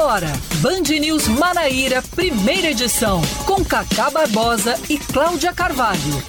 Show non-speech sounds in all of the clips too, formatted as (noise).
agora, Band News Manaíra, primeira edição, com Cacá Barbosa e Cláudia Carvalho.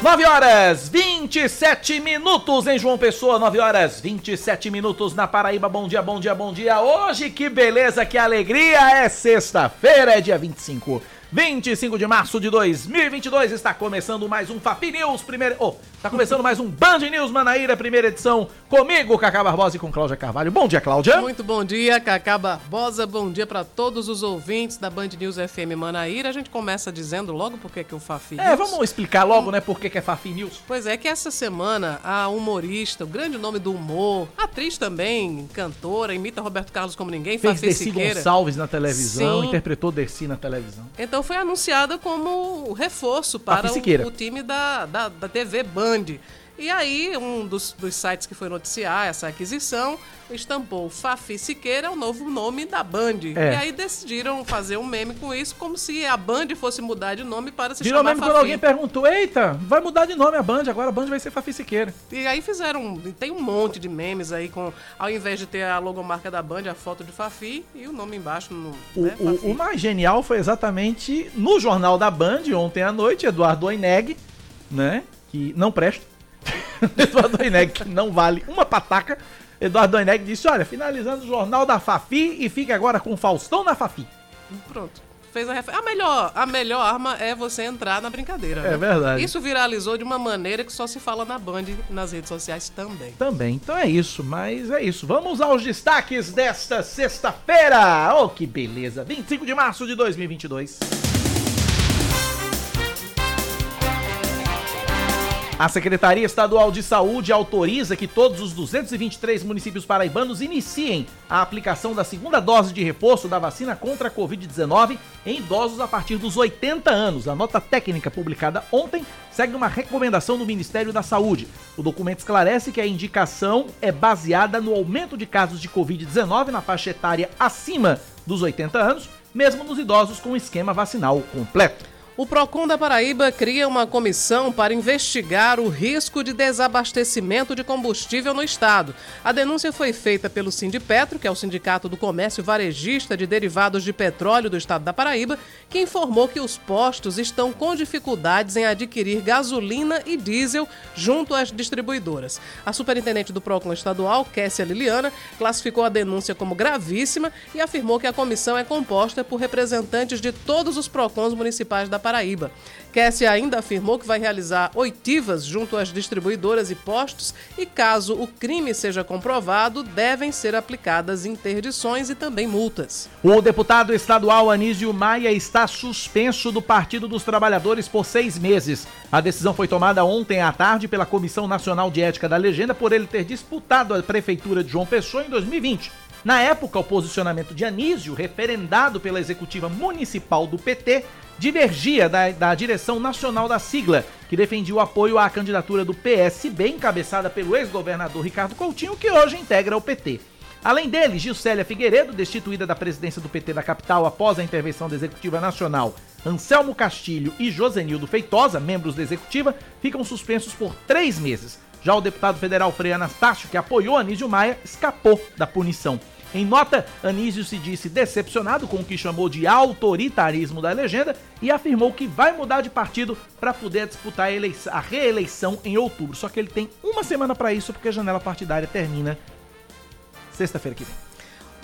9 horas 27 minutos em João Pessoa, 9 horas 27 minutos na Paraíba. Bom dia, bom dia, bom dia. Hoje que beleza, que alegria! É sexta-feira, é dia 25 25 de março de 2022, está começando mais um Fapi News, primeira... Oh, está começando mais um Band News Manaíra, primeira edição, comigo, Cacá Barbosa e com Cláudia Carvalho. Bom dia, Cláudia. Muito bom dia, Cacá Barbosa, bom dia para todos os ouvintes da Band News FM Manaíra. A gente começa dizendo logo por que que o Fafi É, vamos explicar logo, né, por que que é Fafi News. Pois é, que essa semana a humorista, o grande nome do humor, atriz também, cantora, imita Roberto Carlos como ninguém, Fez Fafi Dercy Siqueira. Gonçalves na televisão, Sim. interpretou Dercy na televisão. Então foi anunciada como reforço para o, o time da, da, da TV Band. E aí, um dos, dos sites que foi noticiar essa aquisição estampou Fafi Siqueira, o novo nome da Band. É. E aí decidiram fazer um meme com isso, como se a Band fosse mudar de nome para se Virou chamar quando Fafi. alguém perguntou, eita, vai mudar de nome a Band, agora a Band vai ser Fafi Siqueira. E aí fizeram, tem um monte de memes aí com, ao invés de ter a logomarca da Band, a foto de Fafi e o nome embaixo no, O, né, o- o mais genial foi exatamente no Jornal da Band, ontem à noite, Eduardo Oineg, né? Que não presta. (laughs) Eduardo Oineg, que não vale uma pataca. Eduardo Oineg disse: Olha, finalizando o Jornal da Fafi e fica agora com o Faustão na Fafi. Pronto. Fez a, refer... a melhor A melhor arma é você entrar na brincadeira. É né? verdade. Isso viralizou de uma maneira que só se fala na Band nas redes sociais também. Também, então é isso, mas é isso. Vamos aos destaques desta sexta-feira. Oh, que beleza! 25 de março de 2022. A Secretaria Estadual de Saúde autoriza que todos os 223 municípios paraibanos iniciem a aplicação da segunda dose de reforço da vacina contra a Covid-19 em idosos a partir dos 80 anos. A nota técnica publicada ontem segue uma recomendação do Ministério da Saúde. O documento esclarece que a indicação é baseada no aumento de casos de Covid-19 na faixa etária acima dos 80 anos, mesmo nos idosos com esquema vacinal completo. O Procon da Paraíba cria uma comissão para investigar o risco de desabastecimento de combustível no estado. A denúncia foi feita pelo Sindipetro, que é o Sindicato do Comércio Varejista de Derivados de Petróleo do estado da Paraíba, que informou que os postos estão com dificuldades em adquirir gasolina e diesel junto às distribuidoras. A superintendente do Procon estadual, Kessia Liliana, classificou a denúncia como gravíssima e afirmou que a comissão é composta por representantes de todos os Procons municipais da Paraíba. Kessia ainda afirmou que vai realizar oitivas junto às distribuidoras e postos e, caso o crime seja comprovado, devem ser aplicadas interdições e também multas. O deputado estadual Anísio Maia está suspenso do Partido dos Trabalhadores por seis meses. A decisão foi tomada ontem à tarde pela Comissão Nacional de Ética da Legenda por ele ter disputado a Prefeitura de João Pessoa em 2020. Na época, o posicionamento de Anísio, referendado pela executiva municipal do PT, divergia da, da direção nacional da sigla, que defendia o apoio à candidatura do PSB, encabeçada pelo ex-governador Ricardo Coutinho, que hoje integra o PT. Além dele, Gilcélia Figueiredo, destituída da presidência do PT da capital após a intervenção da Executiva Nacional, Anselmo Castilho e Josenildo Feitosa, membros da Executiva, ficam suspensos por três meses. Já o deputado federal Frei Anastácio, que apoiou Anísio Maia, escapou da punição. Em nota, Anísio se disse decepcionado com o que chamou de autoritarismo da legenda e afirmou que vai mudar de partido para poder disputar a, a reeleição em outubro. Só que ele tem uma semana para isso, porque a janela partidária termina sexta-feira que vem.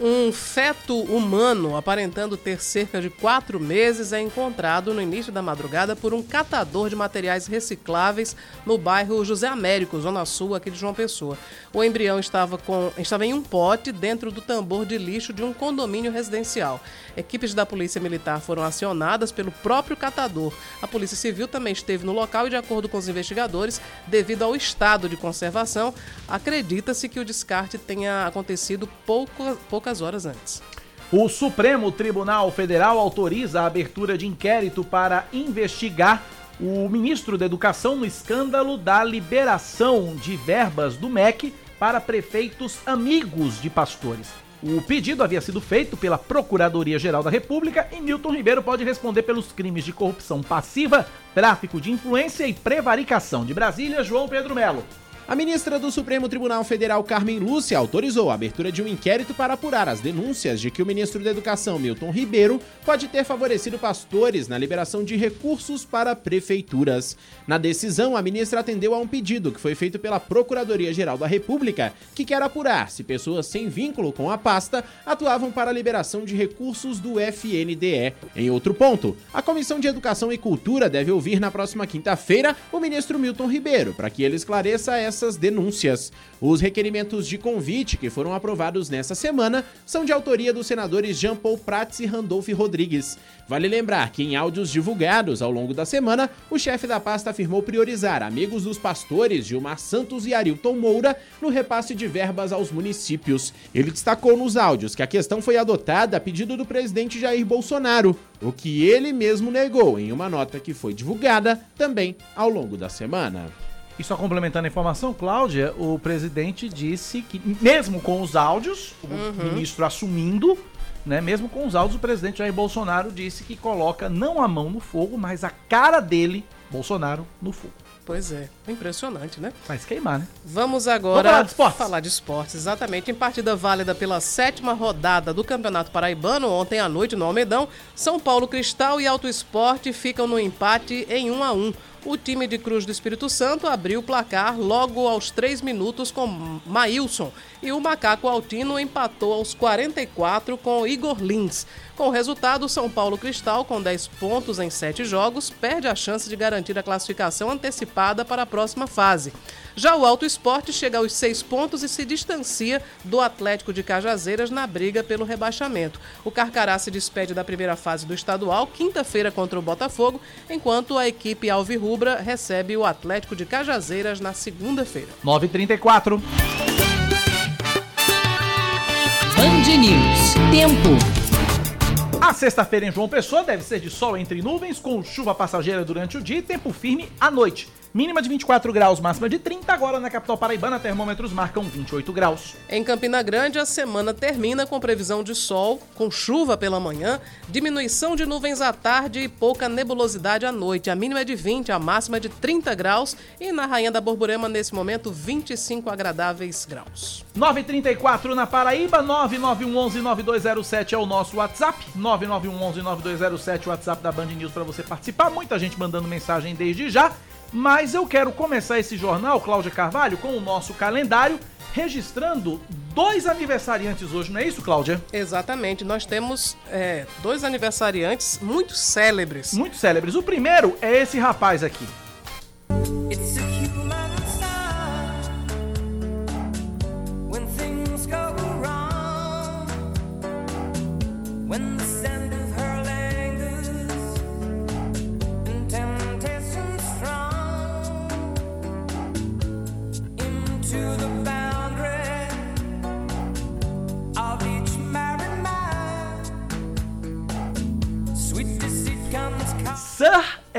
Um feto humano, aparentando ter cerca de quatro meses, é encontrado no início da madrugada por um catador de materiais recicláveis no bairro José Américo, Zona Sul, aqui de João Pessoa. O embrião estava, com, estava em um pote dentro do tambor de lixo de um condomínio residencial. Equipes da Polícia Militar foram acionadas pelo próprio catador. A Polícia Civil também esteve no local e, de acordo com os investigadores, devido ao estado de conservação, acredita-se que o descarte tenha acontecido pouco, poucas horas antes. O Supremo Tribunal Federal autoriza a abertura de inquérito para investigar o ministro da Educação no escândalo da liberação de verbas do MEC para prefeitos amigos de pastores. O pedido havia sido feito pela Procuradoria-Geral da República e Milton Ribeiro pode responder pelos crimes de corrupção passiva, tráfico de influência e prevaricação. De Brasília, João Pedro Melo. A ministra do Supremo Tribunal Federal, Carmen Lúcia, autorizou a abertura de um inquérito para apurar as denúncias de que o ministro da Educação, Milton Ribeiro, pode ter favorecido pastores na liberação de recursos para prefeituras. Na decisão, a ministra atendeu a um pedido que foi feito pela Procuradoria-Geral da República, que quer apurar se pessoas sem vínculo com a pasta atuavam para a liberação de recursos do FNDE. Em outro ponto, a Comissão de Educação e Cultura deve ouvir na próxima quinta-feira o ministro Milton Ribeiro para que ele esclareça essa essas denúncias. Os requerimentos de convite que foram aprovados nessa semana são de autoria dos senadores Jean Paul Prats e Randolph Rodrigues. Vale lembrar que em áudios divulgados ao longo da semana, o chefe da pasta afirmou priorizar amigos dos pastores Gilmar Santos e Arilton Moura no repasse de verbas aos municípios. Ele destacou nos áudios que a questão foi adotada a pedido do presidente Jair Bolsonaro, o que ele mesmo negou em uma nota que foi divulgada também ao longo da semana. E só complementando a informação, Cláudia, o presidente disse que, mesmo com os áudios, o uhum. ministro assumindo, né, mesmo com os áudios, o presidente Jair Bolsonaro disse que coloca não a mão no fogo, mas a cara dele, Bolsonaro, no fogo. Pois é, impressionante, né? Faz queimar, né? Vamos agora falar de, esportes. falar de esportes. Exatamente. Em partida válida pela sétima rodada do Campeonato Paraibano, ontem à noite no Almedão, São Paulo Cristal e Alto Esporte ficam no empate em 1 a 1 o time de Cruz do Espírito Santo abriu o placar logo aos 3 minutos com Maílson e o Macaco Altino empatou aos 44 com Igor Lins. Com o resultado, São Paulo Cristal, com 10 pontos em 7 jogos, perde a chance de garantir a classificação antecipada para a próxima fase. Já o Alto Esporte chega aos 6 pontos e se distancia do Atlético de Cajazeiras na briga pelo rebaixamento. O Carcará se despede da primeira fase do estadual, quinta-feira contra o Botafogo, enquanto a equipe Alvirrubra recebe o Atlético de Cajazeiras na segunda-feira. 9h34. Band News. Tempo. A sexta-feira em João Pessoa deve ser de sol entre nuvens, com chuva passageira durante o dia e tempo firme à noite. Mínima de 24 graus, máxima de 30. Agora na capital paraibana, termômetros marcam 28 graus. Em Campina Grande, a semana termina com previsão de sol, com chuva pela manhã, diminuição de nuvens à tarde e pouca nebulosidade à noite. A mínima é de 20, a máxima é de 30 graus. E na Rainha da Borborema, nesse momento, 25 agradáveis graus. 934 na Paraíba, 991119207 é o nosso WhatsApp. 991119207, WhatsApp da Band News para você participar. Muita gente mandando mensagem desde já. Mas eu quero começar esse jornal, Cláudia Carvalho, com o nosso calendário, registrando dois aniversariantes hoje, não é isso, Cláudia? Exatamente. Nós temos é, dois aniversariantes muito célebres. Muito célebres. O primeiro é esse rapaz aqui. It's Sir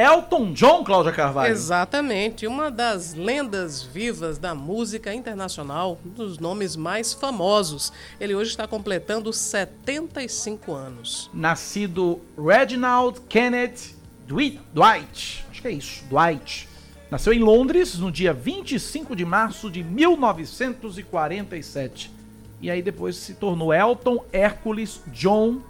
Elton John, Cláudia Carvalho. Exatamente, uma das lendas vivas da música internacional, um dos nomes mais famosos. Ele hoje está completando 75 anos. Nascido Reginald Kenneth Dwight, acho que é isso, Dwight. Nasceu em Londres no dia 25 de março de 1947. E aí depois se tornou Elton Hércules John.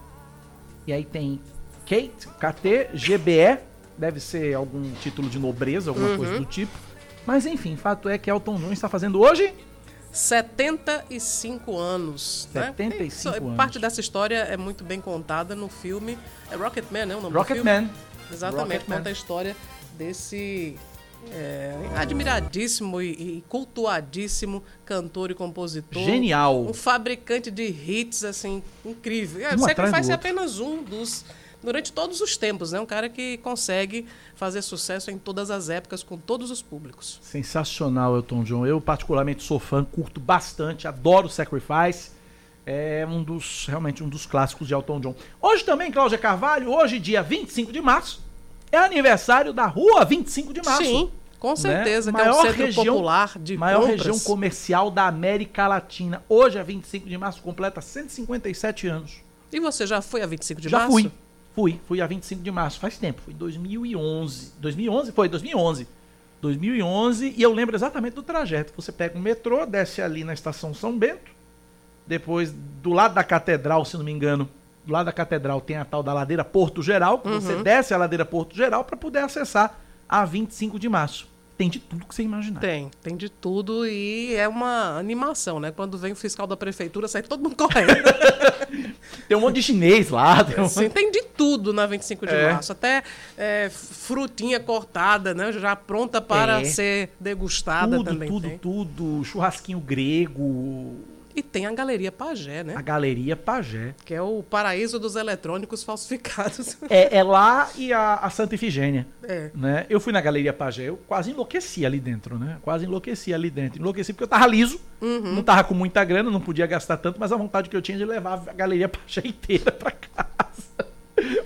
E aí tem Kate, KT, GBE, deve ser algum título de nobreza, alguma uhum. coisa do tipo. Mas enfim, fato é que Elton John está fazendo hoje 75 anos. 75 né? anos. Parte dessa história é muito bem contada no filme. É Rocketman, né? O nome Rocketman. Exatamente, Rocket conta Man. a história desse é, admiradíssimo e, e, cultuadíssimo cantor e compositor. Genial. Um fabricante de hits, assim, incrível. É, um Sacrifice é apenas um dos durante todos os tempos, né? Um cara que consegue fazer sucesso em todas as épocas, com todos os públicos. Sensacional, Elton John. Eu, particularmente, sou fã, curto bastante, adoro Sacrifice. É um dos, realmente, um dos clássicos de Elton John. Hoje também, Cláudia Carvalho, hoje, dia 25 de março, é aniversário da Rua 25 de março. Sim. Com né? certeza, né? que maior é um centro região, popular de Maior compras. região comercial da América Latina. Hoje, é 25 de março, completa 157 anos. E você já foi a 25 de já março? Já fui. Fui, fui a 25 de março, faz tempo, foi 2011. 2011? Foi, 2011. 2011, e eu lembro exatamente do trajeto. Você pega um metrô, desce ali na estação São Bento, depois do lado da catedral, se não me engano, do lado da catedral tem a tal da ladeira Porto Geral, que você desce a ladeira Porto Geral para poder acessar a 25 de março. Tem de tudo que você imaginar. Tem, tem de tudo e é uma animação, né? Quando vem o fiscal da prefeitura, sai todo mundo correndo. (laughs) Tem um monte de chinês lá. Tem um... Sim, tem de tudo na 25 de É. março. Até é, frutinha cortada, né? Já pronta para É. ser degustada tudo, também tudo, tem. tudo. Churrasquinho grego, E tem a Galeria Pagé, né? a Galeria Pagé. Que é o paraíso dos eletrônicos falsificados. É, é lá e a, a Santa Ifigênia. É. Né? Eu fui na Galeria Pagé, eu quase enlouqueci ali dentro, né? Quase enlouqueci ali dentro. Enlouqueci porque eu tava liso, Uhum. não tava com muita grana, não podia gastar tanto, mas a vontade que eu tinha de levar a Galeria Pagé (laughs) inteira pra casa.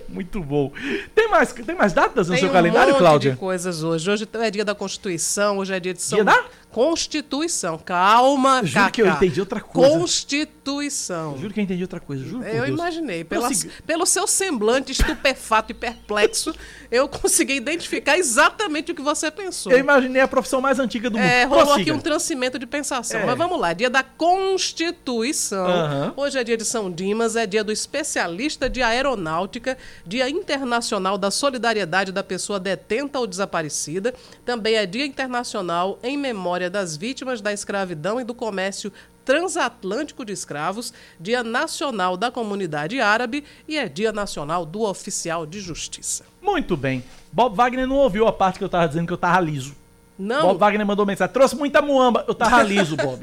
Muito bom. Tem mais, tem mais datas no Tem seu um calendário, monte Cláudia? de coisas hoje. Hoje é dia da Constituição, hoje é dia de São... Dia da? Constituição. Calma, Juro que eu Cacá. entendi outra coisa. Constituição. Juro que eu entendi outra coisa, juro Eu imaginei. Pela, Prossiga. pelo seu semblante estupefato e perplexo, (laughs) eu consegui identificar exatamente o que você pensou. Eu imaginei a profissão mais antiga do mundo. É, rolou Prossiga. aqui um transcimento de pensação. É. Mas vamos lá, dia da Constituição. Aham. Hoje é dia de São Dimas, é dia do especialista de aeronáutica, dia internacional da solidariedade da pessoa detenta ou desaparecida. Também é dia internacional em memória das vítimas da escravidão e do comércio transatlântico de escravos, dia nacional da comunidade árabe e é dia nacional do oficial de justiça. Muito bem. Bob Wagner não ouviu a parte que eu tava dizendo que eu tava liso. Não, Bob Wagner mandou mensagem. Trouxe muita muamba. Eu tava (laughs) liso, Bob.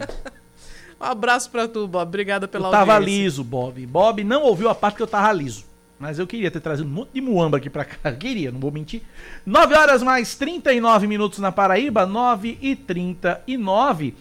um abraço pra tu, Bob. Obrigada pela Eu tava audiência. liso, Bob. Bob não ouviu a parte que eu tava liso. Mas eu queria ter trazido um monte de muamba aqui pra cá. (laughs) Queria, não vou mentir. 9 horas mais 39 minutos na Paraíba, 9 e 39.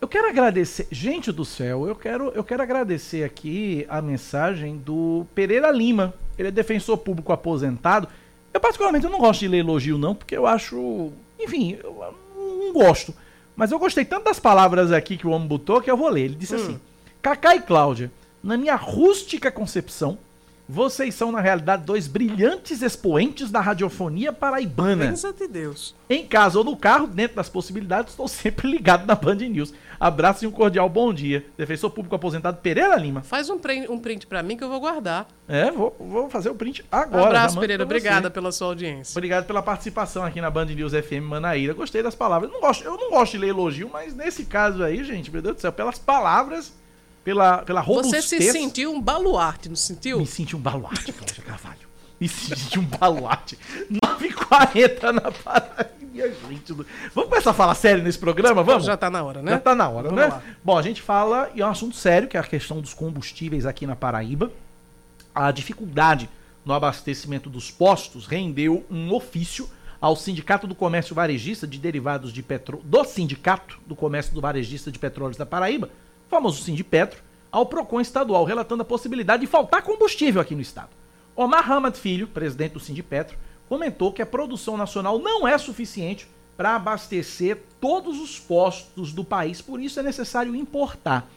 Eu quero agradecer. Gente do céu, eu quero, eu quero agradecer aqui a mensagem do Pereira Lima. Ele é defensor público aposentado. Eu, particularmente, eu não gosto de ler elogio, não, porque eu acho. Enfim, eu não gosto. Mas eu gostei tanto das palavras aqui que o homem botou que eu vou ler. Ele disse assim: Cacá e Cláudia, na minha rústica concepção, vocês são, na realidade, dois brilhantes expoentes da radiofonia paraibana. Benza de Deus. Em casa ou no carro, dentro das possibilidades, estou sempre (laughs) ligado na Band News. Abraço e um cordial bom dia. Defensor público aposentado Pereira Lima. Faz um print, um print pra mim que eu vou guardar. É, vou, vou fazer o print Um agora. já abraço, Pereira. Obrigada pela sua audiência. Obrigado pela participação aqui na Band News FM Manaíra. Gostei das palavras. Não gosto, eu não gosto de ler elogio, mas nesse caso aí, gente, meu Deus do céu, pelas palavras, pela, pela Você robustez... se sentiu um baluarte, não sentiu? Me senti um baluarte, Cláudia Carvalho. Me senti um baluarte. 9h40 na Paraíba, gente. do- Vamos começar a falar sério nesse programa? Vamos? Já tá na hora, né? Já tá na hora, Vamos né? lá. Bom, a gente fala, e é um assunto sério, que é a questão dos combustíveis aqui na Paraíba. A dificuldade no abastecimento dos postos rendeu um ofício ao Sindicato do Comércio Varejista de Derivados de Petróleo, do Sindicato do Comércio do Varejista de Petróleos da Paraíba, famoso Sindipetro, ao PROCON estadual, relatando a possibilidade de faltar combustível aqui no estado. Omar Hamad Filho, presidente do Sindipetro, comentou que a produção nacional não é suficiente para abastecer todos os postos do país, por isso é necessário importar.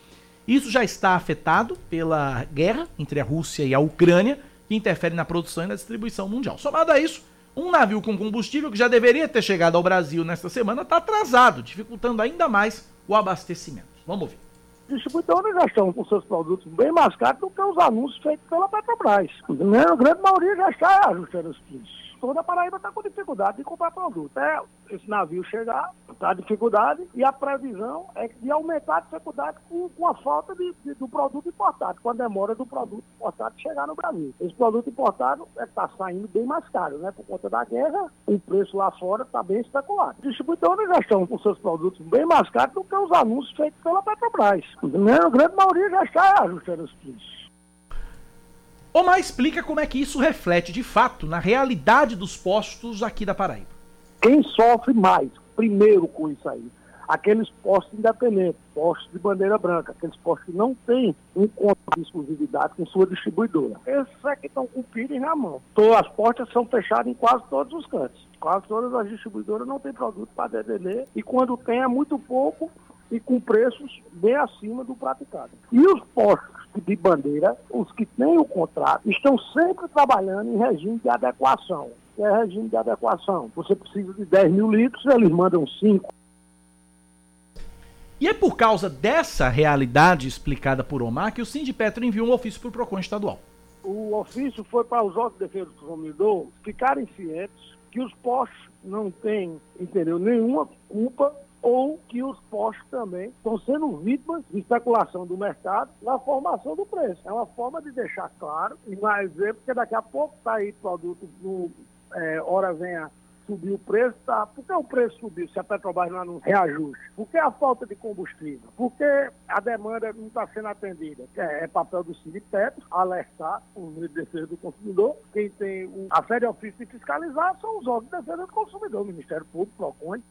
Isso já está afetado pela guerra entre a Rússia e a Ucrânia, que interfere na produção e na distribuição mundial. Somado a isso, um navio com combustível que já deveria ter chegado ao Brasil nesta semana está atrasado, dificultando ainda mais o abastecimento. Vamos ouvir. Distribuidores já estão com seus produtos bem mais caros do que os anúncios feitos pela Petrobras. Né? A grande maioria já está ajustando os preços. Toda a Paraíba está com dificuldade de comprar produto. É, esse navio chegar, está dificuldade, e a previsão é de aumentar a dificuldade com, com a falta de, de- do produto importado, com a demora do produto importado chegar no Brasil. Esse produto importado está saindo bem mais caro, né? Por conta da guerra, o preço lá fora está bem especulado. Os distribuidores já estão com seus produtos bem mais caros do que os anúncios feitos pela Petrobras. A grande maioria já está ajustando os preços. Omar explica como é que isso reflete de fato na realidade dos postos aqui da Paraíba. Quem sofre mais, primeiro com isso aí? Aqueles postos independentes, postos de bandeira branca, aqueles postos que não têm um conto de exclusividade com sua distribuidora. Esses é que estão com o pires na mão. Então, as portas são fechadas em quase todos os cantos. Quase todas as distribuidoras não têm produto para DDD e quando tem é muito pouco e com preços bem acima do praticado. E os postos de bandeira, os que têm o contrato, estão sempre trabalhando em regime de adequação. que é regime de adequação. Você precisa de 10 mil litros, eles mandam 5. E é por causa dessa realidade explicada por Omar que o Sindipetro enviou um ofício para o PROCON estadual. O ofício foi para os órgãos de defesa do consumidor ficarem cientes que os postos não têm, entendeu, nenhuma culpa ou que os postos também estão sendo vítimas de especulação do mercado na formação do preço. É uma forma de deixar claro, e mais ver, porque daqui a pouco está aí produto, no, é, hora venha subir o preço, tá? Por que o preço subiu se a Petrobras não anuncia reajuste? Por que a falta de combustível? Por que a demanda não está sendo atendida? É, é papel do Petro alertar o de defesa do consumidor. Quem tem a fé de ofício de fiscalizar são os órgãos de defesa do consumidor, o Ministério Público, PROCON.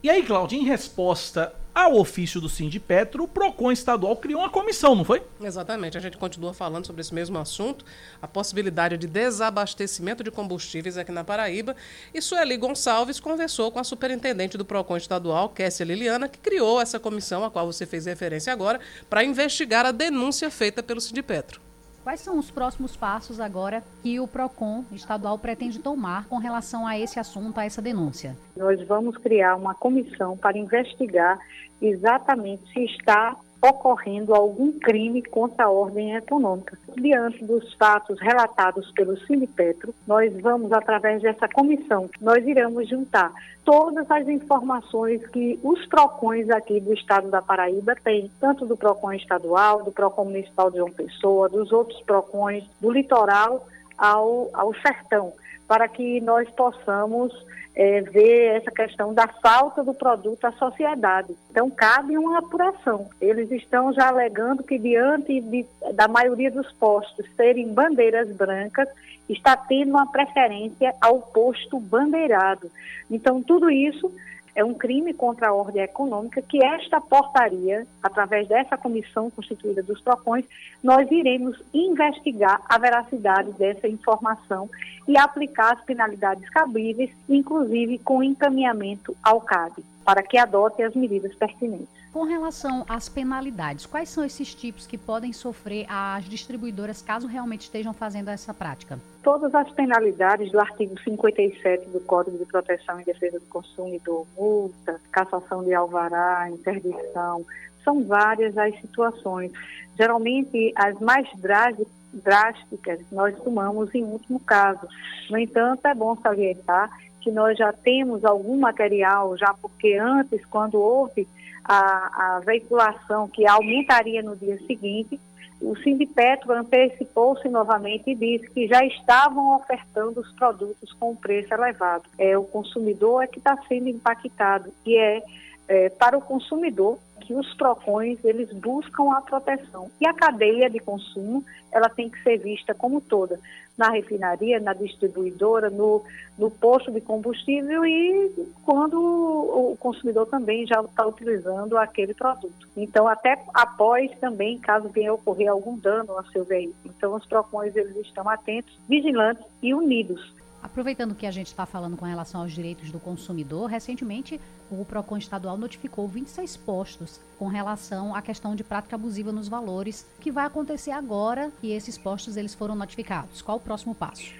E aí, Claudio, em resposta ao ofício do Sindipetro, o PROCON estadual criou uma comissão, não foi? Exatamente. A gente continua falando sobre esse mesmo assunto, a possibilidade de desabastecimento de combustíveis aqui na Paraíba. E Sueli Gonçalves conversou com a superintendente do PROCON estadual, Kessia Liliana, que criou essa comissão, a qual você fez referência agora, para investigar a denúncia feita pelo Sindipetro. Quais são os próximos passos agora que o PROCON estadual pretende tomar com relação a esse assunto, a essa denúncia? Nós vamos criar uma comissão para investigar exatamente se está ocorrendo algum crime contra a ordem econômica. Diante dos fatos relatados pelo Sinipetro, nós vamos, através dessa comissão, nós iremos juntar todas as informações que os PROCONs aqui do estado da Paraíba têm, tanto do PROCON estadual, do PROCON municipal de João Pessoa, dos outros PROCONs, do litoral ao, ao sertão, para que nós possamos é, ver essa questão da falta do produto à sociedade. Então, cabe uma apuração. Eles estão já alegando que, diante de, da maioria dos postos serem bandeiras brancas, está tendo uma preferência ao posto bandeirado. Então, tudo isso é um crime contra a ordem econômica que esta portaria, através dessa comissão constituída dos PROCONs, nós iremos investigar a veracidade dessa informação e aplicar as penalidades cabíveis, inclusive com encaminhamento ao CAD, para que adote as medidas pertinentes. Com relação às penalidades, quais são esses tipos que podem sofrer as distribuidoras caso realmente estejam fazendo essa prática? Todas as penalidades do artigo 57 do Código de Proteção e Defesa do Consumidor, multa, cassação de alvará, interdição, são várias as situações. Geralmente, as mais drásticas nós tomamos em último caso. No entanto, é bom salientar que nós já temos algum material, já porque antes, quando houve a, a veiculação que aumentaria no dia seguinte, o Sindipetro antecipou-se novamente e disse que já estavam ofertando os produtos com preço elevado. É, o consumidor é que está sendo impactado e é, é para o consumidor que os PROCONs, eles buscam a proteção. E a cadeia de consumo, ela tem que ser vista como toda, na refinaria, na distribuidora, no, no posto de combustível e quando o consumidor também já está utilizando aquele produto. Então, até após também, caso venha ocorrer algum dano ao seu veículo. Então, os PROCONs, eles estão atentos, vigilantes e unidos Aproveitando que a gente está falando com relação aos direitos do consumidor, recentemente o PROCON estadual notificou 26 postos com relação à questão de prática abusiva nos valores, que vai acontecer agora que esses postos eles foram notificados. Qual o próximo passo?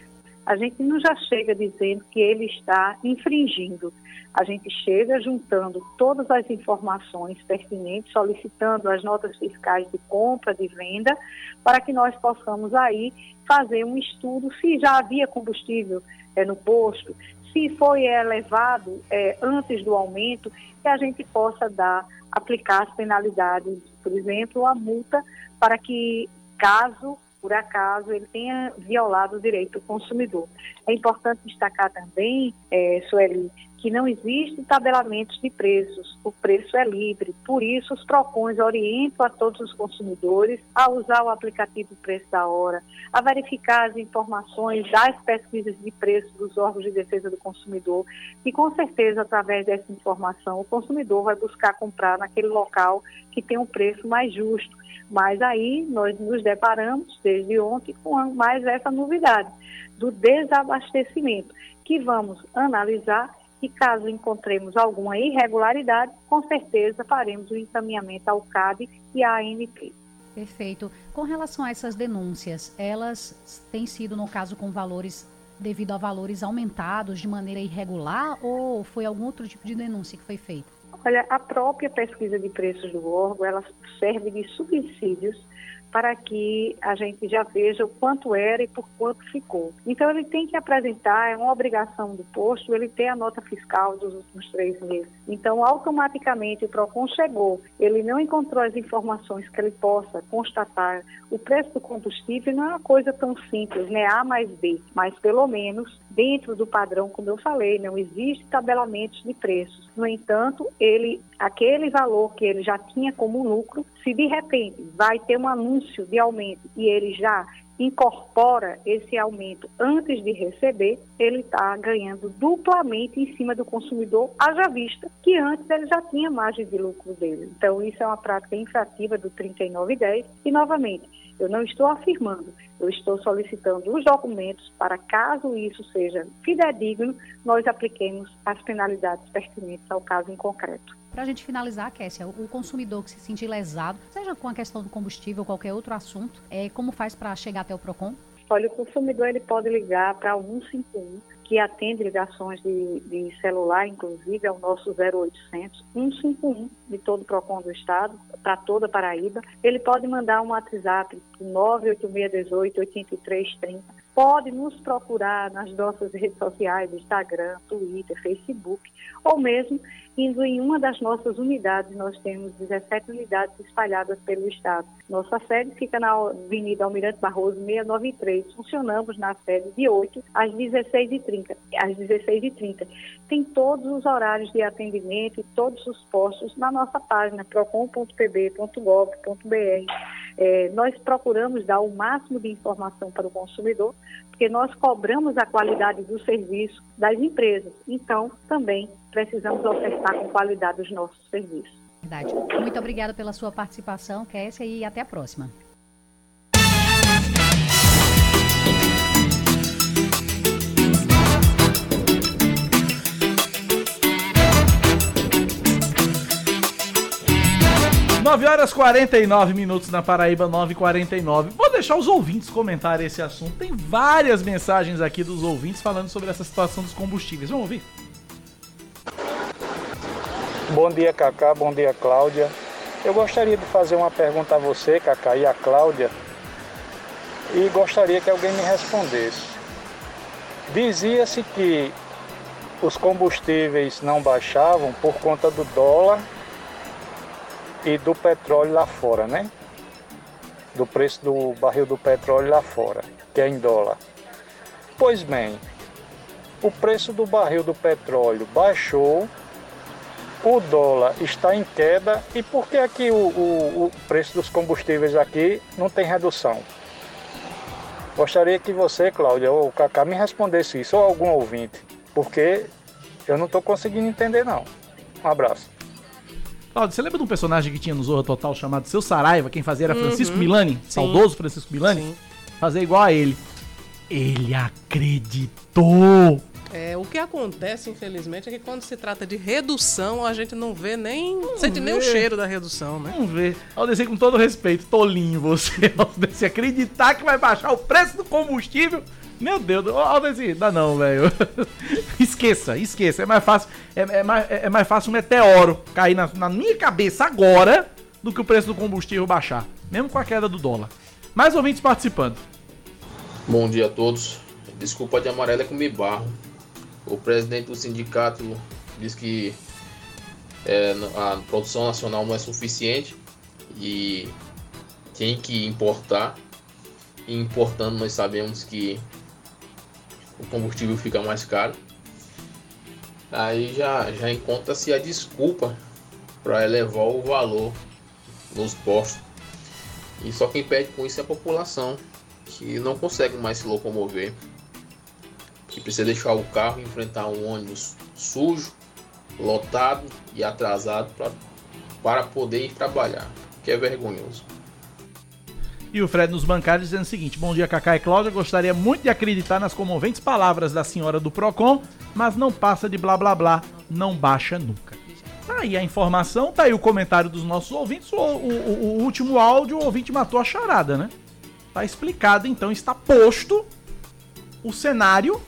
A gente não já chega dizendo que ele está infringindo. A gente chega juntando todas as informações pertinentes, solicitando as notas fiscais de compra, de venda, para que nós possamos aí fazer um estudo se já havia combustível é, no posto, se foi elevado é, antes do aumento, que a gente possa dar, aplicar as penalidades, por exemplo, a multa, para que caso por acaso ele tenha violado o direito do consumidor. É importante destacar também, é, Sueli, que não existe tabelamentos de preços, o preço é livre. Por isso, os PROCONs orientam a todos os consumidores a usar o aplicativo Preço da Hora, a verificar as informações das pesquisas de preço dos órgãos de defesa do consumidor, e com certeza, através dessa informação, o consumidor vai buscar comprar naquele local que tem um preço mais justo. Mas aí nós nos deparamos, desde ontem, com mais essa novidade do desabastecimento, que vamos analisar e caso encontremos alguma irregularidade, com certeza faremos o encaminhamento ao CAD e à ANP. Perfeito. Com relação a essas denúncias, elas têm sido, no caso, com valores devido a valores aumentados de maneira irregular ou foi algum outro tipo de denúncia que foi feita? Olha, a própria pesquisa de preços do órgão, ela serve de subsídios para que a gente já veja o quanto era e por quanto ficou. Então ele tem que apresentar, é uma obrigação do posto, ele ter a nota fiscal dos últimos três meses. Então automaticamente o PROCON chegou, ele não encontrou as informações que ele possa constatar. O preço do combustível não é uma coisa tão simples, né? A mais B, mas pelo menos dentro do padrão, como eu falei, não existe tabelamentos de preços. No entanto, ele, aquele valor que ele já tinha como lucro, se de repente vai ter um anúncio de aumento e ele já incorpora esse aumento antes de receber, ele está ganhando duplamente em cima do consumidor, haja vista que antes ele já tinha margem de lucro dele. Então, isso é uma prática infrativa do 3910 e, novamente, eu não estou afirmando, eu estou solicitando os documentos para, caso isso seja fidedigno, nós apliquemos as penalidades pertinentes ao caso em concreto. Para a gente finalizar, Kessia, o consumidor que se sentir lesado, seja com a questão do combustível ou qualquer outro assunto, é, como faz para chegar até o PROCON? Olha, o consumidor ele pode ligar para 151, que atende ligações de, de, celular, inclusive, é o nosso 0800 151 de todo o PROCON do Estado, para toda Paraíba. Ele pode mandar um WhatsApp 98618 8330 pode nos procurar nas nossas redes sociais, Instagram, Twitter, Facebook, ou mesmo indo em uma das nossas unidades. Nós temos 17 unidades espalhadas pelo Estado. Nossa sede fica na Avenida Almirante Barroso, 693. Funcionamos na sede de 8 às 16h30. Às 16h30. Tem todos os horários de atendimento e todos os postos na nossa página procon.pb.gov.br. É, nós procuramos dar o máximo de informação para o consumidor, porque nós cobramos a qualidade do serviço das empresas. Então, também precisamos ofertar com qualidade os nossos serviços. Verdade. Muito obrigada pela sua participação, Kessia, e até a próxima. 9 horas 49 minutos na Paraíba, 9h49. Vou deixar os ouvintes comentarem esse assunto. Tem várias mensagens aqui dos ouvintes falando sobre essa situação dos combustíveis. Vamos ouvir? Bom dia, Cacá. Bom dia, Cláudia. Eu gostaria de fazer uma pergunta a você, Cacá, e a Cláudia. E gostaria que alguém me respondesse. Dizia-se que os combustíveis não baixavam por conta do dólar e do petróleo lá fora, né? Do preço do barril do petróleo lá fora, que é em dólar. Pois bem, o preço do barril do petróleo baixou, o dólar está em queda e por que aqui o, o, o preço dos combustíveis aqui não tem redução? Gostaria que você, Cláudia, ou o Cacá, me respondesse isso, ou algum ouvinte, porque eu não estou conseguindo entender não. Um abraço. Claudio, você lembra de um personagem que tinha no Zorra Total chamado Seu Saraiva? Quem fazia era uhum. Francisco Milani, Sim. saudoso Francisco Milani? Sim. Fazer igual a ele. Ele acreditou. É, o que acontece, infelizmente, é que quando se trata de redução, a gente não vê nem. Não sente vê. nem o cheiro da redução, né? Não vê. Aldeci, com todo respeito, tolinho você, (laughs) Aldeci, acreditar que vai baixar o preço do combustível meu Deus, Aldeci, dá não, velho. (laughs) esqueça, esqueça. É mais fácil, é, é, mais, é mais fácil um meteoro cair na, na minha cabeça agora do que o preço do combustível baixar. Mesmo com a queda do dólar. Mais ouvintes participando. Bom dia a todos. Desculpa de amarela é comer barro. O presidente do sindicato diz que é, a produção nacional não é suficiente e tem que importar. E importando, nós sabemos que o combustível fica mais caro. Aí já, já encontra-se a desculpa para elevar o valor nos postos. E só quem perde com isso é a população, que não consegue mais se locomover, que precisa deixar o carro e enfrentar um ônibus sujo, lotado e atrasado pra, para poder ir trabalhar, que é vergonhoso. E o Fred nos bancários dizendo o seguinte: Bom dia, Cacá e Cláudia. Gostaria muito de acreditar nas comoventes palavras da senhora do PROCON, mas não passa de blá blá blá, não baixa nunca. Tá aí a informação, tá aí o comentário dos nossos ouvintes. O, o, o último áudio, o ouvinte matou a charada, né? Tá explicado, então, está posto o cenário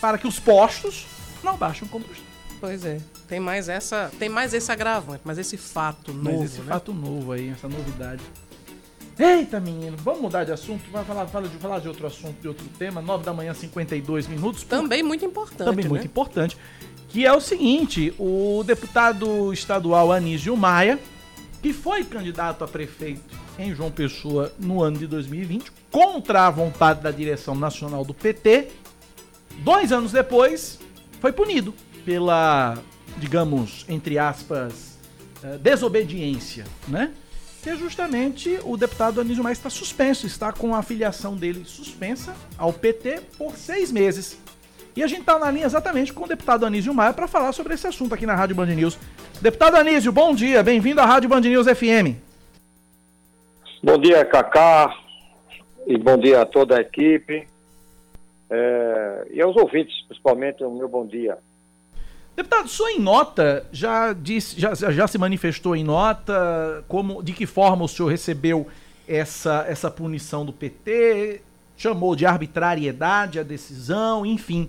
para que os postos não baixem o combustível. Pois é. Tem mais essa, tem mais esse agravante, mas esse fato novo, Mas esse né? fato novo aí, essa novidade. Eita, menino, vamos mudar de assunto? Vai falar, fala de, falar de outro assunto, de outro tema. 9 da manhã, 52 minutos. Também muito importante, também né? muito importante, que é o seguinte, o deputado estadual Anísio Maia, que foi candidato a prefeito em João Pessoa no ano de 2020, contra a vontade da direção nacional do PT, dois anos depois, foi punido pela, digamos, entre aspas, eh, desobediência, né? Que é justamente o deputado Anísio Maia está suspenso, está com a filiação dele suspensa ao PT por seis meses. E a gente tá na linha exatamente com o deputado Anísio Maia para falar sobre esse assunto aqui na Rádio Band News. Deputado Anísio, bom dia, bem-vindo à Rádio Band News FM. Bom dia, Cacá, e bom dia a toda a equipe, é, e aos ouvintes, principalmente, o meu bom dia. Deputado, sua em nota já disse, já, já se manifestou em nota como, de que forma o senhor recebeu essa, essa punição do PT, chamou de arbitrariedade a decisão, enfim.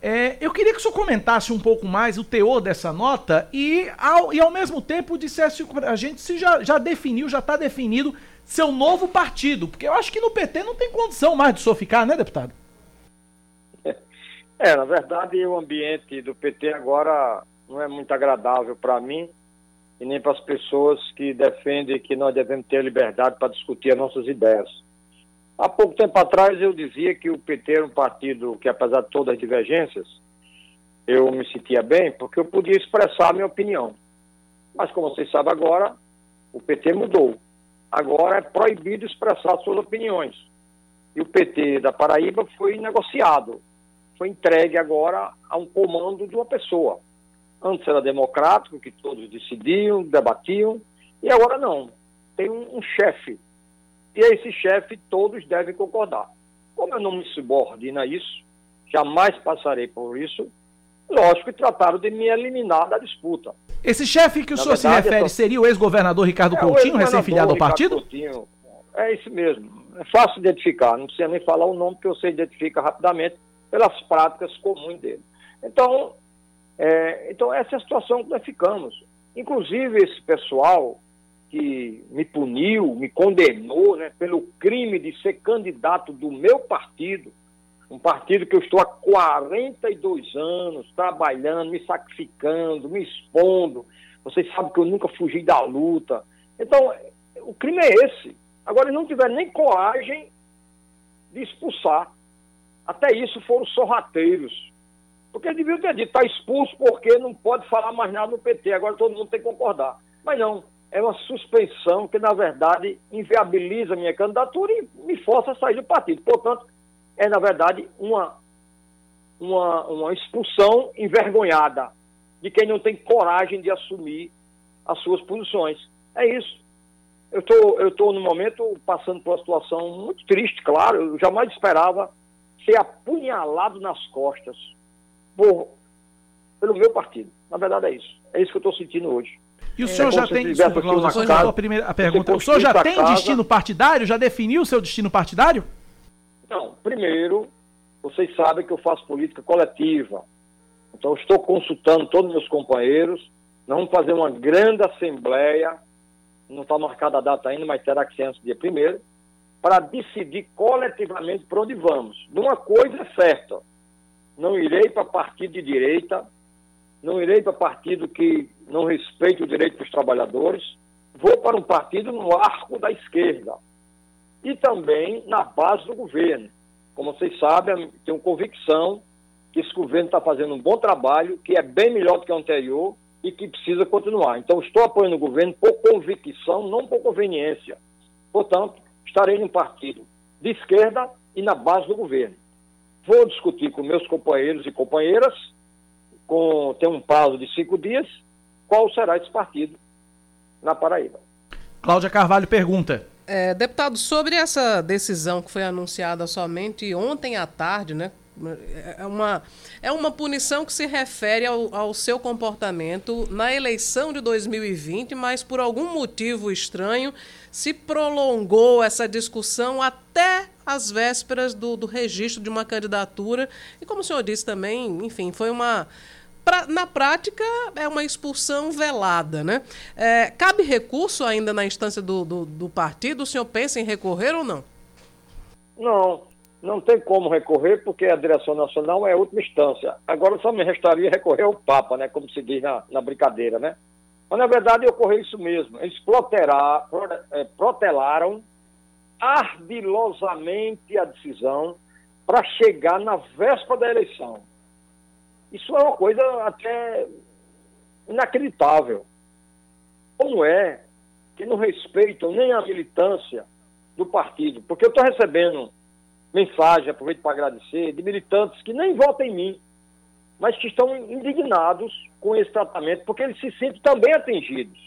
É, eu queria que o senhor comentasse um pouco mais o teor dessa nota e ao, e ao mesmo tempo dissesse a gente se já, já definiu, já está definido seu novo partido, porque eu acho que no PT não tem condição mais de o senhor ficar, né, deputado? É, na verdade, o ambiente do PT agora não é muito agradável para mim e nem para as pessoas que defendem que nós devemos ter liberdade para discutir as nossas ideias. Há pouco tempo atrás eu dizia que o PT era um partido que, apesar de todas as divergências, eu me sentia bem porque eu podia expressar a minha opinião. Mas, como vocês sabem agora, o PT mudou. Agora é proibido expressar suas opiniões. E o PT da Paraíba foi negociado, foi entregue agora a um comando de uma pessoa. Antes era democrático, que todos decidiam, debatiam, e agora não. Tem um, um chefe. E a esse chefe todos devem concordar. Como eu não me subordino a isso, jamais passarei por isso, lógico que trataram de me eliminar da disputa. Esse chefe que o Na senhor se verdade, refere é- seria o ex-governador Ricardo É, Coutinho, recém-filiado ao partido? Coutinho. É isso mesmo. É fácil identificar, não precisa nem falar o nome, porque você identifica rapidamente pelas práticas comuns dele. Então, é, então essa é a situação que nós ficamos. Inclusive, esse pessoal que me puniu, me condenou né, pelo crime de ser candidato do meu partido, um partido que eu estou há 42 anos trabalhando, me sacrificando, me expondo. Vocês sabem que eu nunca fugi da luta. Então, o crime é esse. Agora, eles não tiveram nem coragem de expulsar. Até isso foram sorrateiros. Porque eles deviam ter dito, está expulso porque não pode falar mais nada no PT, agora todo mundo tem que concordar. Mas não, é uma suspensão que, na verdade, inviabiliza a minha candidatura e me força a sair do partido. Portanto, é, na verdade, uma, uma, uma expulsão envergonhada de quem não tem coragem de assumir as suas posições. É isso. Eu tô, eu tô no momento passando por uma situação muito triste, claro. Eu jamais esperava ser apunhalado nas costas por, pelo meu partido. Na verdade é isso. É isso que eu estou sentindo hoje. E o É senhor já tem. Desculpa, Cláudio, só casa, a primeira a pergunta. O senhor já tem casa- destino partidário? Já definiu o seu destino partidário? Não, primeiro, vocês sabem que eu faço política coletiva. Então, estou consultando todos os meus companheiros. Nós vamos fazer uma grande assembleia. Não está marcada a data ainda, mas terá que ser antes do dia primeiro, para decidir coletivamente para onde vamos. Uma coisa é certa: não irei para partido de direita, não irei para partido que não respeite o direito dos trabalhadores, vou para um partido no arco da esquerda e também na base do governo. Como vocês sabem, tenho convicção que esse governo está fazendo um bom trabalho, que é bem melhor do que o anterior e que precisa continuar. Então, estou apoiando o governo por convicção, não por conveniência. Portanto, estarei num partido de esquerda e na base do governo. Vou discutir com meus companheiros e companheiras, com, tem um prazo de cinco dias, qual será esse partido na Paraíba. Cláudia Carvalho pergunta. É, deputado, sobre essa decisão que foi anunciada somente ontem à tarde, né? É uma, é uma punição que se refere ao, ao seu comportamento na eleição de 2020, mas por algum motivo estranho se prolongou essa discussão até às vésperas do, do registro de uma candidatura. E como o senhor disse também, enfim, foi uma na prática, é uma expulsão velada, né? É, cabe recurso ainda na instância do, do, do partido? O senhor pensa em recorrer ou não? Não, não tem como recorrer, porque a direção nacional é a última instância. Agora só me restaria recorrer ao Papa, né? Como se diz na, na brincadeira, né? Mas na verdade ocorreu isso mesmo. Eles é, protelaram ardilosamente a decisão para chegar na véspera da eleição. Isso é uma coisa até inacreditável. Como é que não respeitam nem a militância do partido? Porque eu estou recebendo mensagem, aproveito para agradecer, de militantes que nem votam em mim, mas que estão indignados com esse tratamento, porque eles se sentem também atingidos.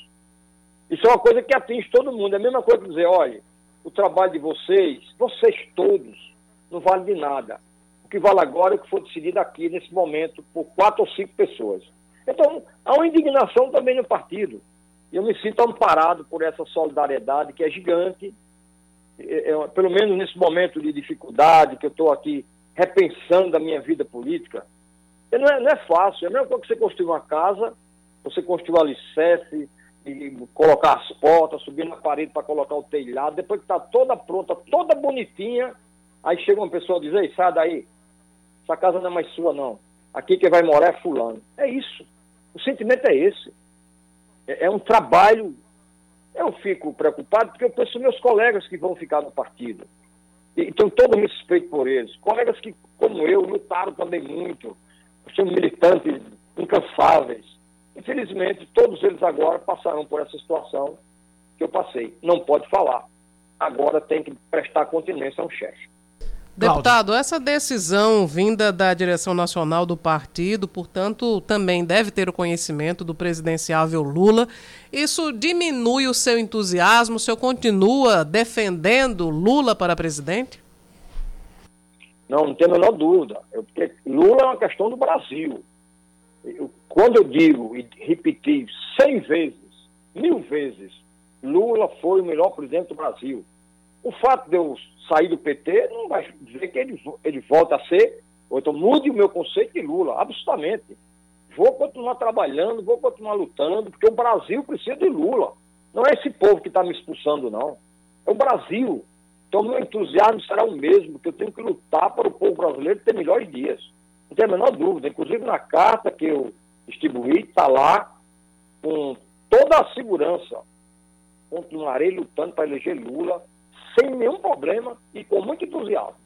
Isso é uma coisa que atinge todo mundo. É a mesma coisa que dizer, olha, o trabalho de vocês, vocês todos, não vale de nada que vale agora é o que foi decidido aqui nesse momento por quatro ou cinco pessoas. Então, há uma indignação também no partido. Eu me sinto amparado por essa solidariedade que é gigante, é, é, pelo menos nesse momento de dificuldade que eu estou aqui repensando a minha vida política. E não, é, não é fácil, é a mesma coisa que você construir uma casa, você construir o alicerce, e colocar as portas, subir na parede para colocar o telhado, depois que está toda pronta, toda bonitinha, aí chega uma pessoa e diz, ei, sai daí, essa casa não é mais sua, não. Aqui quem vai morar é fulano. É isso. O sentimento é esse. É, é um trabalho. Eu fico preocupado porque eu penso meus colegas que vão ficar no partido. E tenho todo respeito por eles. Colegas que, como eu, lutaram também muito. São militantes incansáveis. Infelizmente, todos eles agora passaram por essa situação que eu passei. Não pode falar. Agora tem que prestar continência a um chefe. Deputado, essa decisão vinda da direção nacional do partido, portanto, também deve ter o conhecimento do presidenciável Lula. Isso diminui o seu entusiasmo? O senhor continua defendendo Lula para presidente? Não, não tenho a menor dúvida. Eu, porque Lula é uma questão do Brasil. Eu, quando eu digo e repeti cem vezes, mil vezes, Lula foi o melhor presidente do Brasil. O fato de eu sair do PT não vai dizer que ele, ele volta a ser, ou então mude o meu conceito de Lula, absolutamente. Vou continuar trabalhando, vou continuar lutando, porque o Brasil precisa de Lula. Não é esse povo que está me expulsando, não. É o Brasil. Então, meu entusiasmo será o mesmo, que eu tenho que lutar para o povo brasileiro ter melhores dias. Não tem a menor dúvida. Inclusive, na carta que eu distribuí, está lá com toda a segurança. Continuarei lutando para eleger Lula sem nenhum problema e com muito entusiasmo.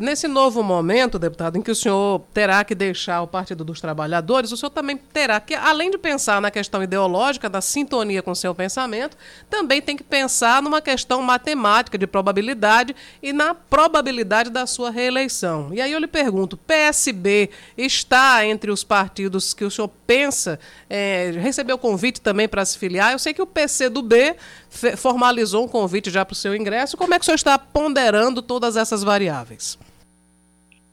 Nesse novo momento, deputado, em que o senhor terá que deixar o Partido dos Trabalhadores, o senhor também terá que, além de pensar na questão ideológica, da sintonia com o seu pensamento, também tem que pensar numa questão matemática de probabilidade e na probabilidade da sua reeleição. E aí eu lhe pergunto: PSB está entre os partidos que o senhor pensa, é, recebeu convite também para se filiar? Eu sei que o PCdoB formalizou um convite já para o seu ingresso. Como é que o senhor está ponderando todas essas variáveis?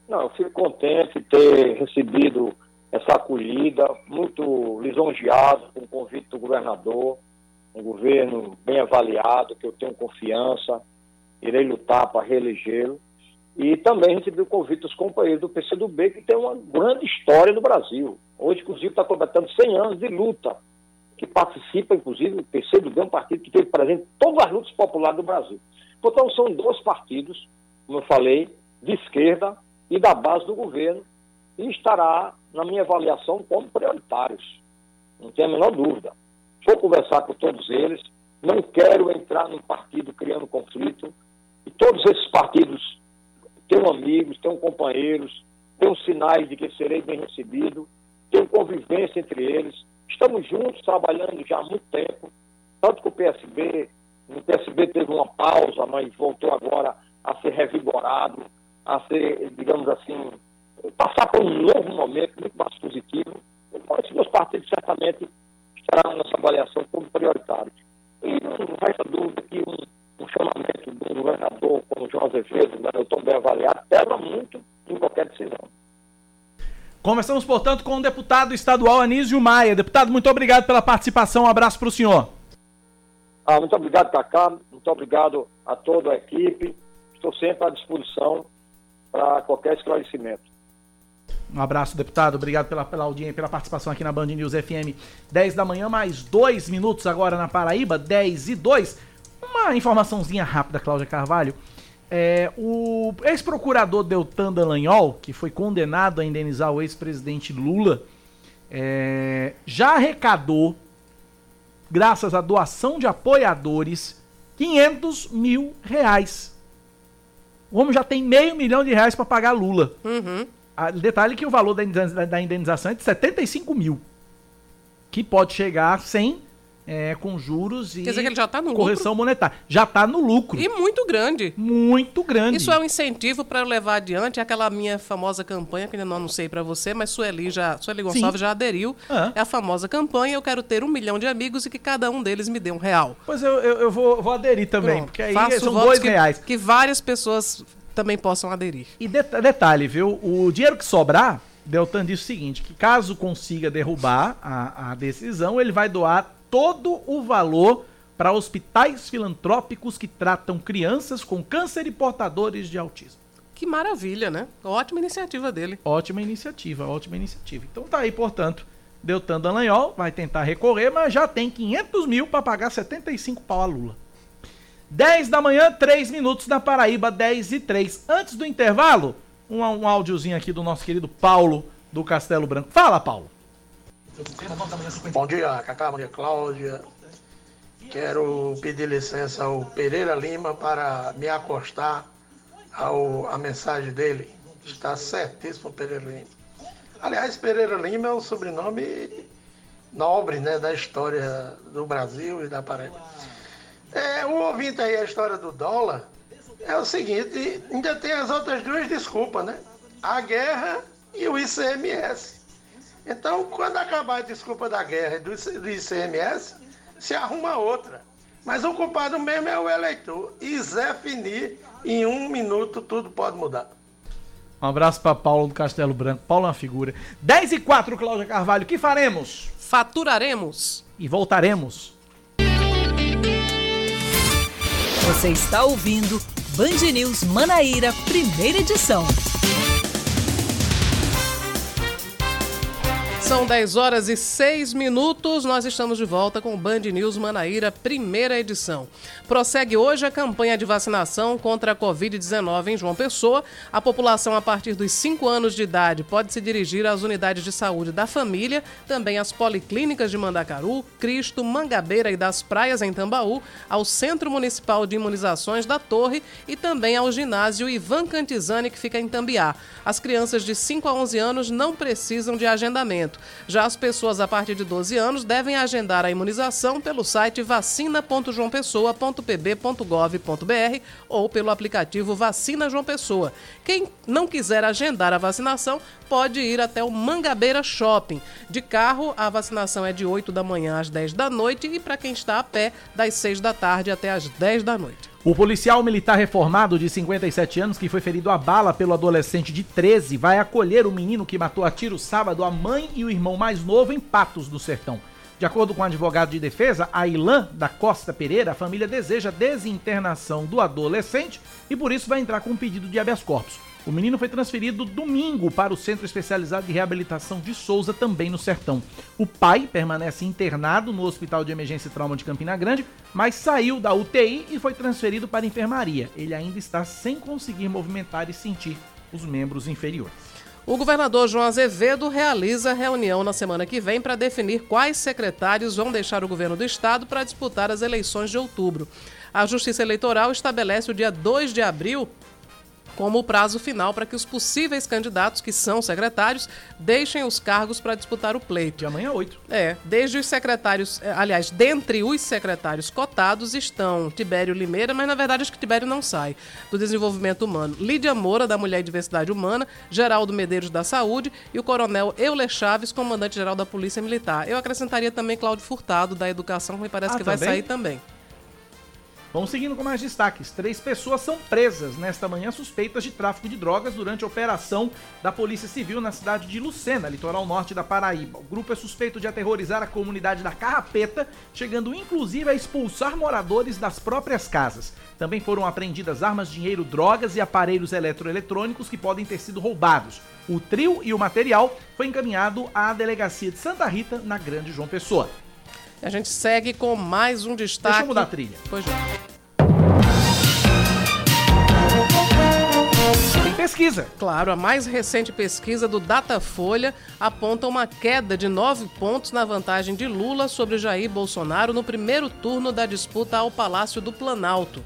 Não, eu fico contente de ter recebido essa acolhida, muito lisonjeado com o convite do governador, um governo bem avaliado, que eu tenho confiança, irei lutar para reelegê-lo. E também recebi o convite dos companheiros do PCdoB, que tem uma grande história no Brasil. Hoje, inclusive, está completando 100 anos de luta que participa, inclusive, o PCdoB é um partido que teve presente todas as lutas populares do Brasil. Portanto, são dois partidos, como eu falei, de esquerda e da base do governo, e estará, na minha avaliação, como prioritários. Não tenho a menor dúvida. Vou conversar com todos eles, não quero entrar num partido criando conflito, e todos esses partidos têm amigos, têm companheiros, têm sinais de que serei bem recebido, têm convivência entre eles, Estamos juntos, trabalhando já há muito tempo, tanto com o PSB, o PSB teve uma pausa, mas voltou agora a ser revigorado, a ser, digamos assim, passar por um novo momento muito mais positivo. Então, esses dois partidos certamente estarão na nossa avaliação como prioritários. E não resta dúvida que um, um chamamento de um governador como João Azevedo, um estou bem avaliado, pesa muito em qualquer decisão. Começamos, portanto, com o deputado estadual Anísio Maia. Deputado, muito obrigado pela participação. Um abraço para o senhor. Ah, muito obrigado, Cacá. Muito obrigado a toda a equipe. Estou sempre à disposição para qualquer esclarecimento. Um abraço, deputado. Obrigado pela, pela audiência, pela participação aqui na Band News FM. 10 da manhã, mais dois minutos agora na Paraíba, 10 e 2. Uma informaçãozinha rápida, Cláudia Carvalho. É, o ex-procurador Deltan Dallagnol, que foi condenado a indenizar o ex-presidente Lula, é, já arrecadou, graças à doação de apoiadores, 500 mil reais. O homem já tem meio milhão de reais para pagar Lula. Uhum. A, detalhe que o valor da indenização, é de 75 mil. Que pode chegar sem é, com juros e Quer dizer que ele já tá no correção monetária. Já está no lucro. E muito grande. Muito grande. Isso é um incentivo para levar adiante aquela minha famosa campanha, que ainda não anunciei para você, mas Sueli, já, Sueli Gonçalves já aderiu. Ah. É a famosa campanha Eu Quero Ter Um Milhão de Amigos e que cada um deles me dê um real. Pois eu, eu, eu vou, vou aderir também, Pronto. porque aí Faço são dois que, reais. Que várias pessoas também possam aderir. E det- detalhe, viu? O dinheiro que sobrar, Deltan disse o seguinte: que caso consiga derrubar a, a decisão, ele vai doar todo o valor para hospitais filantrópicos que tratam crianças com câncer e portadores de autismo. Que maravilha, né? Ótima iniciativa dele. Ótima iniciativa, ótima iniciativa. Então tá aí, portanto, Deltan Dallagnol vai tentar recorrer, mas já tem 500 mil para pagar 75 pau a Lula. 10 da manhã, 3 minutos na Paraíba, 10 e 3. Antes do intervalo, um, um áudiozinho aqui do nosso querido Paulo do Castelo Branco. Fala, Paulo. Bom dia, Cacá, dia, Cláudia. Quero pedir licença ao Pereira Lima para me acostar ao, à mensagem dele. Está certíssimo, Pereira Lima. Aliás, Pereira Lima é um sobrenome nobre né, da história do Brasil e da Paraíba. É, o ouvinte aí, a história do dólar, é o seguinte, ainda tem as outras duas desculpas, né? A guerra e o ICMS. Então, quando acabar a desculpa da guerra e do IC- do ICMS, se arruma outra. Mas o culpado mesmo é o eleitor. E Zé Finir, em um minuto tudo pode mudar. Um abraço para Paulo do Castelo Branco. Paulo é uma figura. 10 e 4, Cláudia Carvalho. O que faremos? Faturaremos. E voltaremos. Você está ouvindo Band News Manaíra, primeira edição. São 10 horas e 6 minutos. Nós estamos de volta com o Band News Manaíra, primeira edição. Prossegue hoje a campanha de vacinação contra a Covid-19 em João Pessoa. A população a partir dos 5 anos de idade pode se dirigir às unidades de saúde da família, também às policlínicas de Mandacaru, Cristo, Mangabeira e das Praias em Tambaú, ao Centro Municipal de Imunizações da Torre e também ao ginásio Ivan Cantizani, que fica em Tambiá. As crianças de 5 a 11 anos não precisam de agendamento. Já as pessoas a partir de 12 anos devem agendar a imunização pelo site vacina.joaopessoa.pb.gov.br ou pelo aplicativo Vacina João Pessoa. Quem não quiser agendar a vacinação pode ir até o Mangabeira Shopping. De carro, a vacinação é de 8 da manhã às 10 da noite e para quem está a pé, das 6 da tarde até às 10 da noite. O policial militar reformado de 57 anos, que foi ferido a bala pelo adolescente de 13, vai acolher o menino que matou a tiro sábado a mãe e o irmão mais novo em Patos do Sertão. De acordo com o advogado de defesa, Ailan da Costa Pereira, a família deseja desinternação do adolescente e por isso vai entrar com um pedido de habeas corpus. O menino foi transferido domingo para o Centro Especializado de Reabilitação de Souza, também no Sertão. O pai permanece internado no Hospital de Emergência e Trauma de Campina Grande, mas saiu da UTI e foi transferido para a enfermaria. Ele ainda está sem conseguir movimentar e sentir os membros inferiores. O governador João Azevedo realiza reunião na semana que vem para definir quais secretários vão deixar o governo do estado para disputar as eleições de outubro. A Justiça Eleitoral estabelece o dia 2 de abril como o prazo final para que os possíveis candidatos, que são secretários, deixem os cargos para disputar o pleito. De amanhã 8. É, desde os secretários, eh, aliás, dentre os secretários cotados estão Tibério Limeira, mas na verdade acho que Tibério não sai, do Desenvolvimento Humano, Lídia Moura, da Mulher e Diversidade Humana, Geraldo Medeiros, da Saúde, e o Coronel Euler Chaves, comandante-geral da Polícia Militar. Eu acrescentaria também Cláudio Furtado, da Educação, que me parece Ah, que vai também? sair também. Vamos seguindo com mais destaques. Três pessoas são presas nesta manhã suspeitas de tráfico de drogas durante a operação da Polícia Civil na cidade de Lucena, litoral norte da Paraíba. O grupo é suspeito de aterrorizar a comunidade da Carrapeta, chegando inclusive a expulsar moradores das próprias casas. Também foram apreendidas armas, dinheiro, drogas e aparelhos eletroeletrônicos que podem ter sido roubados. O trio e o material foi encaminhado à delegacia de Santa Rita, na Grande João Pessoa. A gente segue com mais um destaque. Deixa eu mudar a trilha. Pois não. Tem pesquisa. Claro, a mais recente pesquisa do Datafolha aponta uma queda de nove pontos na vantagem de Lula sobre Jair Bolsonaro no primeiro turno da disputa ao Palácio do Planalto.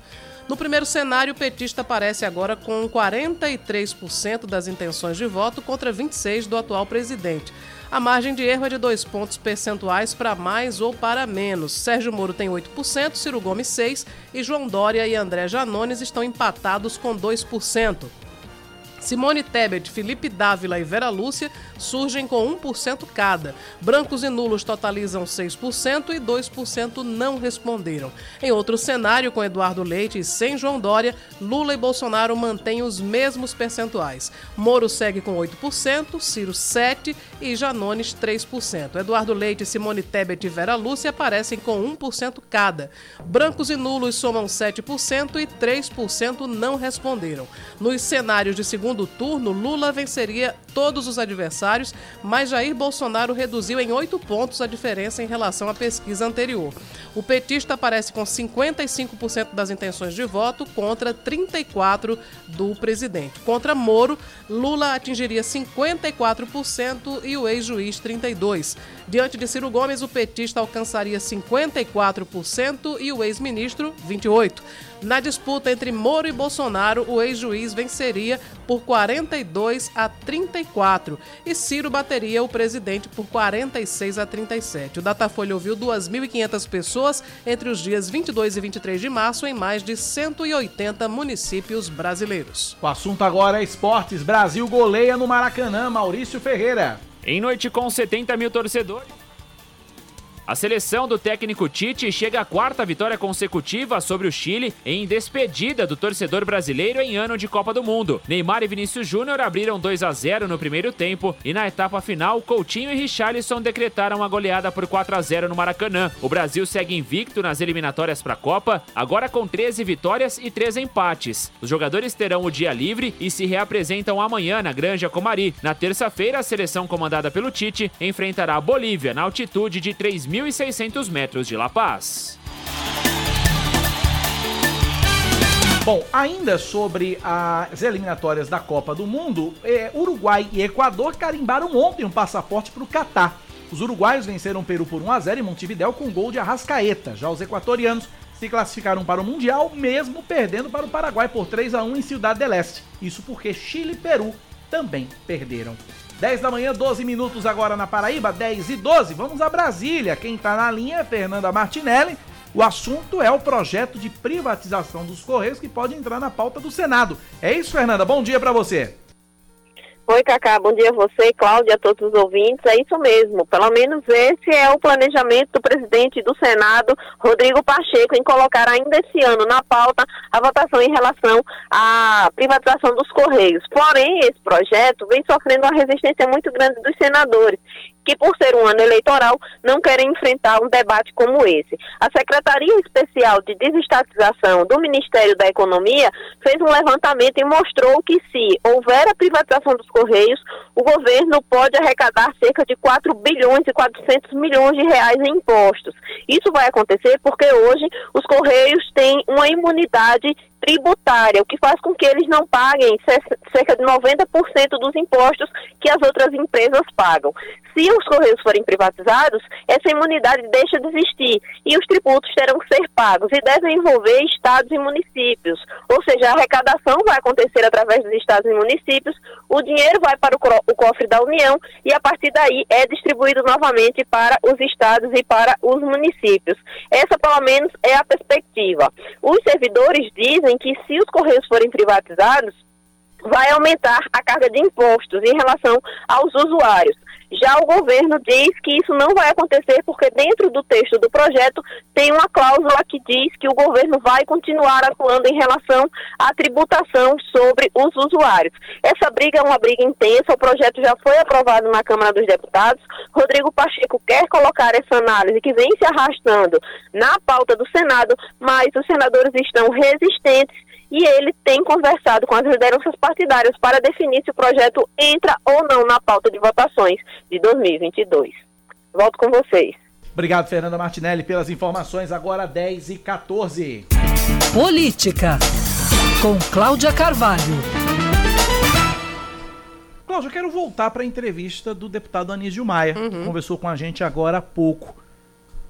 No primeiro cenário, o petista aparece agora com 43% das intenções de voto contra 26% do atual presidente. A margem de erro é de dois pontos percentuais para mais ou para menos. Sérgio Moro tem 8%, Ciro Gomes 6% e João Dória e André Janones estão empatados com 2%. Simone Tebet, Felipe Dávila e Vera Lúcia surgem com 1% cada. Brancos e nulos totalizam 6% e 2% não responderam. Em outro cenário, com Eduardo Leite e sem João Dória, Lula e Bolsonaro mantêm os mesmos percentuais. Moro segue com 8%, Ciro 7% e Janones 3%. Eduardo Leite, Simone Tebet e Vera Lúcia aparecem com 1% cada. Brancos e nulos somam 7% e 3% não responderam. Nos cenários de segundo segundo turno, Lula venceria todos os adversários, mas Jair Bolsonaro reduziu em oito pontos a diferença em relação à pesquisa anterior. O petista aparece com 55% das intenções de voto contra 34% do presidente. Contra Moro, Lula atingiria 54% e o ex-juiz 32%. Diante de Ciro Gomes, o petista alcançaria 54% e o ex-ministro 28%. Na disputa entre Moro e Bolsonaro, o ex-juiz venceria por 42 a 34 e Ciro bateria o presidente por 46 a 37. O Datafolha ouviu 2.500 pessoas entre os dias 22 e 23 de março em mais de 180 municípios brasileiros. O assunto agora é esportes. Brasil goleia no Maracanã. Maurício Ferreira. Em noite com 70 mil torcedores. A seleção do técnico Tite chega à quarta vitória consecutiva sobre o Chile em despedida do torcedor brasileiro em ano de Copa do Mundo. Neymar e Vinícius Júnior abriram 2 a 0 no primeiro tempo e na etapa final, Coutinho e Richarlison decretaram a goleada por 4 a 0 no Maracanã. O Brasil segue invicto nas eliminatórias para a Copa, agora com 13 vitórias e 3 empates. Os jogadores terão o dia livre e se reapresentam amanhã na Granja Comari. Na terça-feira, a seleção comandada pelo Tite enfrentará a Bolívia na altitude de 3.000 1.600 metros de La Paz. Bom, ainda sobre as eliminatórias da Copa do Mundo, é, Uruguai e Equador carimbaram ontem um passaporte para o Catar. Os uruguaios venceram o Peru por 1 a 0 em Montevidéu com gol de Arrascaeta. Já os equatorianos se classificaram para o Mundial, mesmo perdendo para o Paraguai por 3 a 1 em Ciudad del Este. Isso porque Chile e Peru também perderam. 10 da manhã, 12 minutos agora na Paraíba, 10 e 12. Vamos a Brasília. Quem está na linha é Fernanda Martinelli. O assunto é o projeto de privatização dos Correios que pode entrar na pauta do Senado. É isso, Fernanda? Bom dia para você. Oi, Cacá, bom dia a você, Cláudia, a todos os ouvintes. É isso mesmo, pelo menos esse é o planejamento do presidente do Senado, Rodrigo Pacheco, em colocar ainda esse ano na pauta a votação em relação à privatização dos Correios. Porém, esse projeto vem sofrendo uma resistência muito grande dos senadores que, por ser um ano eleitoral, não querem enfrentar um debate como esse. A Secretaria Especial de Desestatização do Ministério da Economia fez um levantamento e mostrou que, se houver a privatização dos Correios, o governo pode arrecadar cerca de 4 bilhões e 400 milhões de reais em impostos. Isso vai acontecer porque hoje os Correios têm uma imunidade tributária, o que faz com que eles não paguem cerca de 90% dos impostos que as outras empresas pagam. Se os Correios forem privatizados, essa imunidade deixa de existir e os tributos terão que ser pagos e devem envolver estados e municípios. Ou seja, a arrecadação vai acontecer através dos estados e municípios, o dinheiro vai para o cofre da União e a partir daí é distribuído novamente para os estados e para os municípios. Essa, pelo menos, é a perspectiva. Os servidores dizem dizem que se os Correios forem privatizados, vai aumentar a carga de impostos em relação aos usuários. Já o governo diz que isso não vai acontecer porque dentro do texto do projeto tem uma cláusula que diz que o governo vai continuar atuando em relação à tributação sobre os usuários. Essa briga é uma briga intensa, o projeto já foi aprovado na Câmara dos Deputados. Rodrigo Pacheco quer colocar essa análise que vem se arrastando na pauta do Senado, mas os senadores estão resistentes e ele tem conversado com as lideranças partidárias para definir se o projeto entra ou não na pauta de votações de 2022. Volto com vocês. Obrigado, Fernanda Martinelli, pelas informações. Agora 10 e 14. Política, com Cláudia Carvalho. Cláudia, eu quero voltar para a entrevista do deputado Anísio Maia, que conversou com a gente agora há pouco.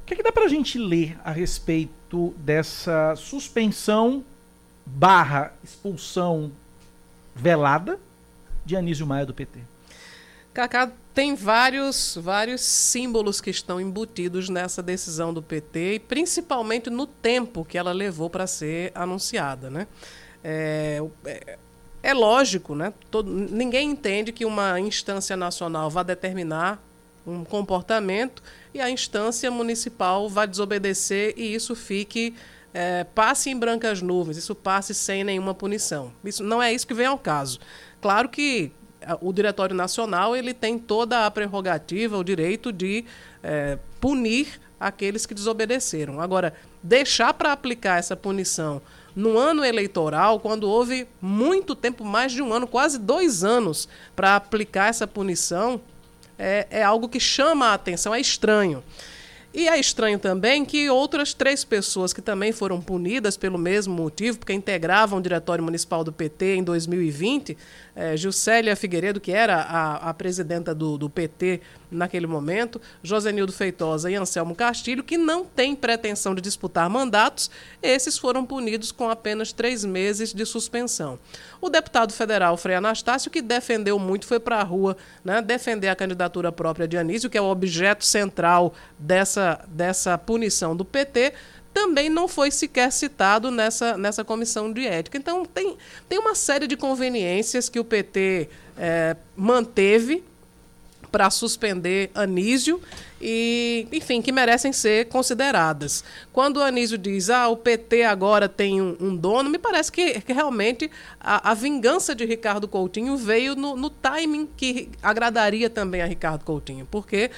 O que, é que dá para a gente ler a respeito dessa suspensão barra expulsão velada de Anísio Maia do PT? Cacá, tem vários, vários símbolos que estão embutidos nessa decisão do PT, e principalmente no tempo que ela levou para ser anunciada. Né? É, é, é lógico, né? Todo, ninguém entende que uma instância nacional vá determinar um comportamento e a instância municipal vai desobedecer e isso fique é, passe em brancas nuvens, isso passe sem nenhuma punição. Isso não é isso que vem ao caso. Claro que o Diretório Nacional ele tem toda a prerrogativa, o direito de é, punir aqueles que desobedeceram. Agora, deixar para aplicar essa punição no ano eleitoral, quando houve muito tempo, mais de um ano, quase dois anos, para aplicar essa punição, é, é algo que chama a atenção, é estranho. E é estranho também que outras três pessoas que também foram punidas pelo mesmo motivo, porque integravam o Diretório Municipal do PT em 2020, é, Gilcélia Figueiredo, que era a, a presidenta do, do, PT naquele momento, Josenildo Feitosa e Anselmo Castilho, que não têm pretensão de disputar mandatos, esses foram punidos com apenas três meses de suspensão. O deputado federal Frei Anastácio, que defendeu muito, foi para a rua né, defender a candidatura própria de Anísio, que é o objeto central dessa, dessa punição do PT, também não foi sequer citado nessa, nessa comissão de ética. Então, tem, tem uma série de conveniências que o PT é, manteve para suspender Anísio e, enfim, que merecem ser consideradas. Quando o Anísio diz, ah, o PT agora tem um, um dono, me parece que, que realmente a, a, vingança de Ricardo Coutinho veio no, no timing que agradaria também a Ricardo Coutinho, porque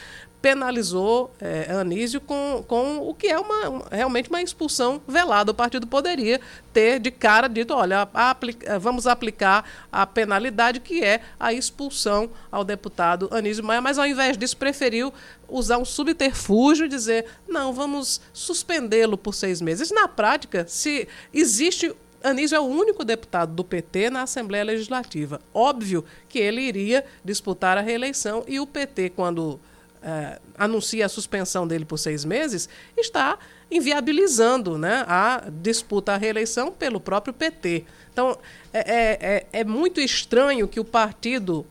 penalizou é, Anísio com, com o que é uma, realmente uma expulsão velada. O partido poderia ter de cara dito, olha, aplica, vamos aplicar a penalidade que é a expulsão ao deputado Anísio Maia, mas ao invés disso preferiu usar um subterfúgio e dizer, não, vamos suspendê-lo por seis meses. Na prática, se existe Anísio é o único deputado do PT na Assembleia Legislativa. Óbvio que ele iria disputar a reeleição e o PT, quando uh, anuncia a suspensão dele por seis meses, está inviabilizando né, a disputa à reeleição pelo próprio PT. Então, é, é, é, é muito estranho que o partido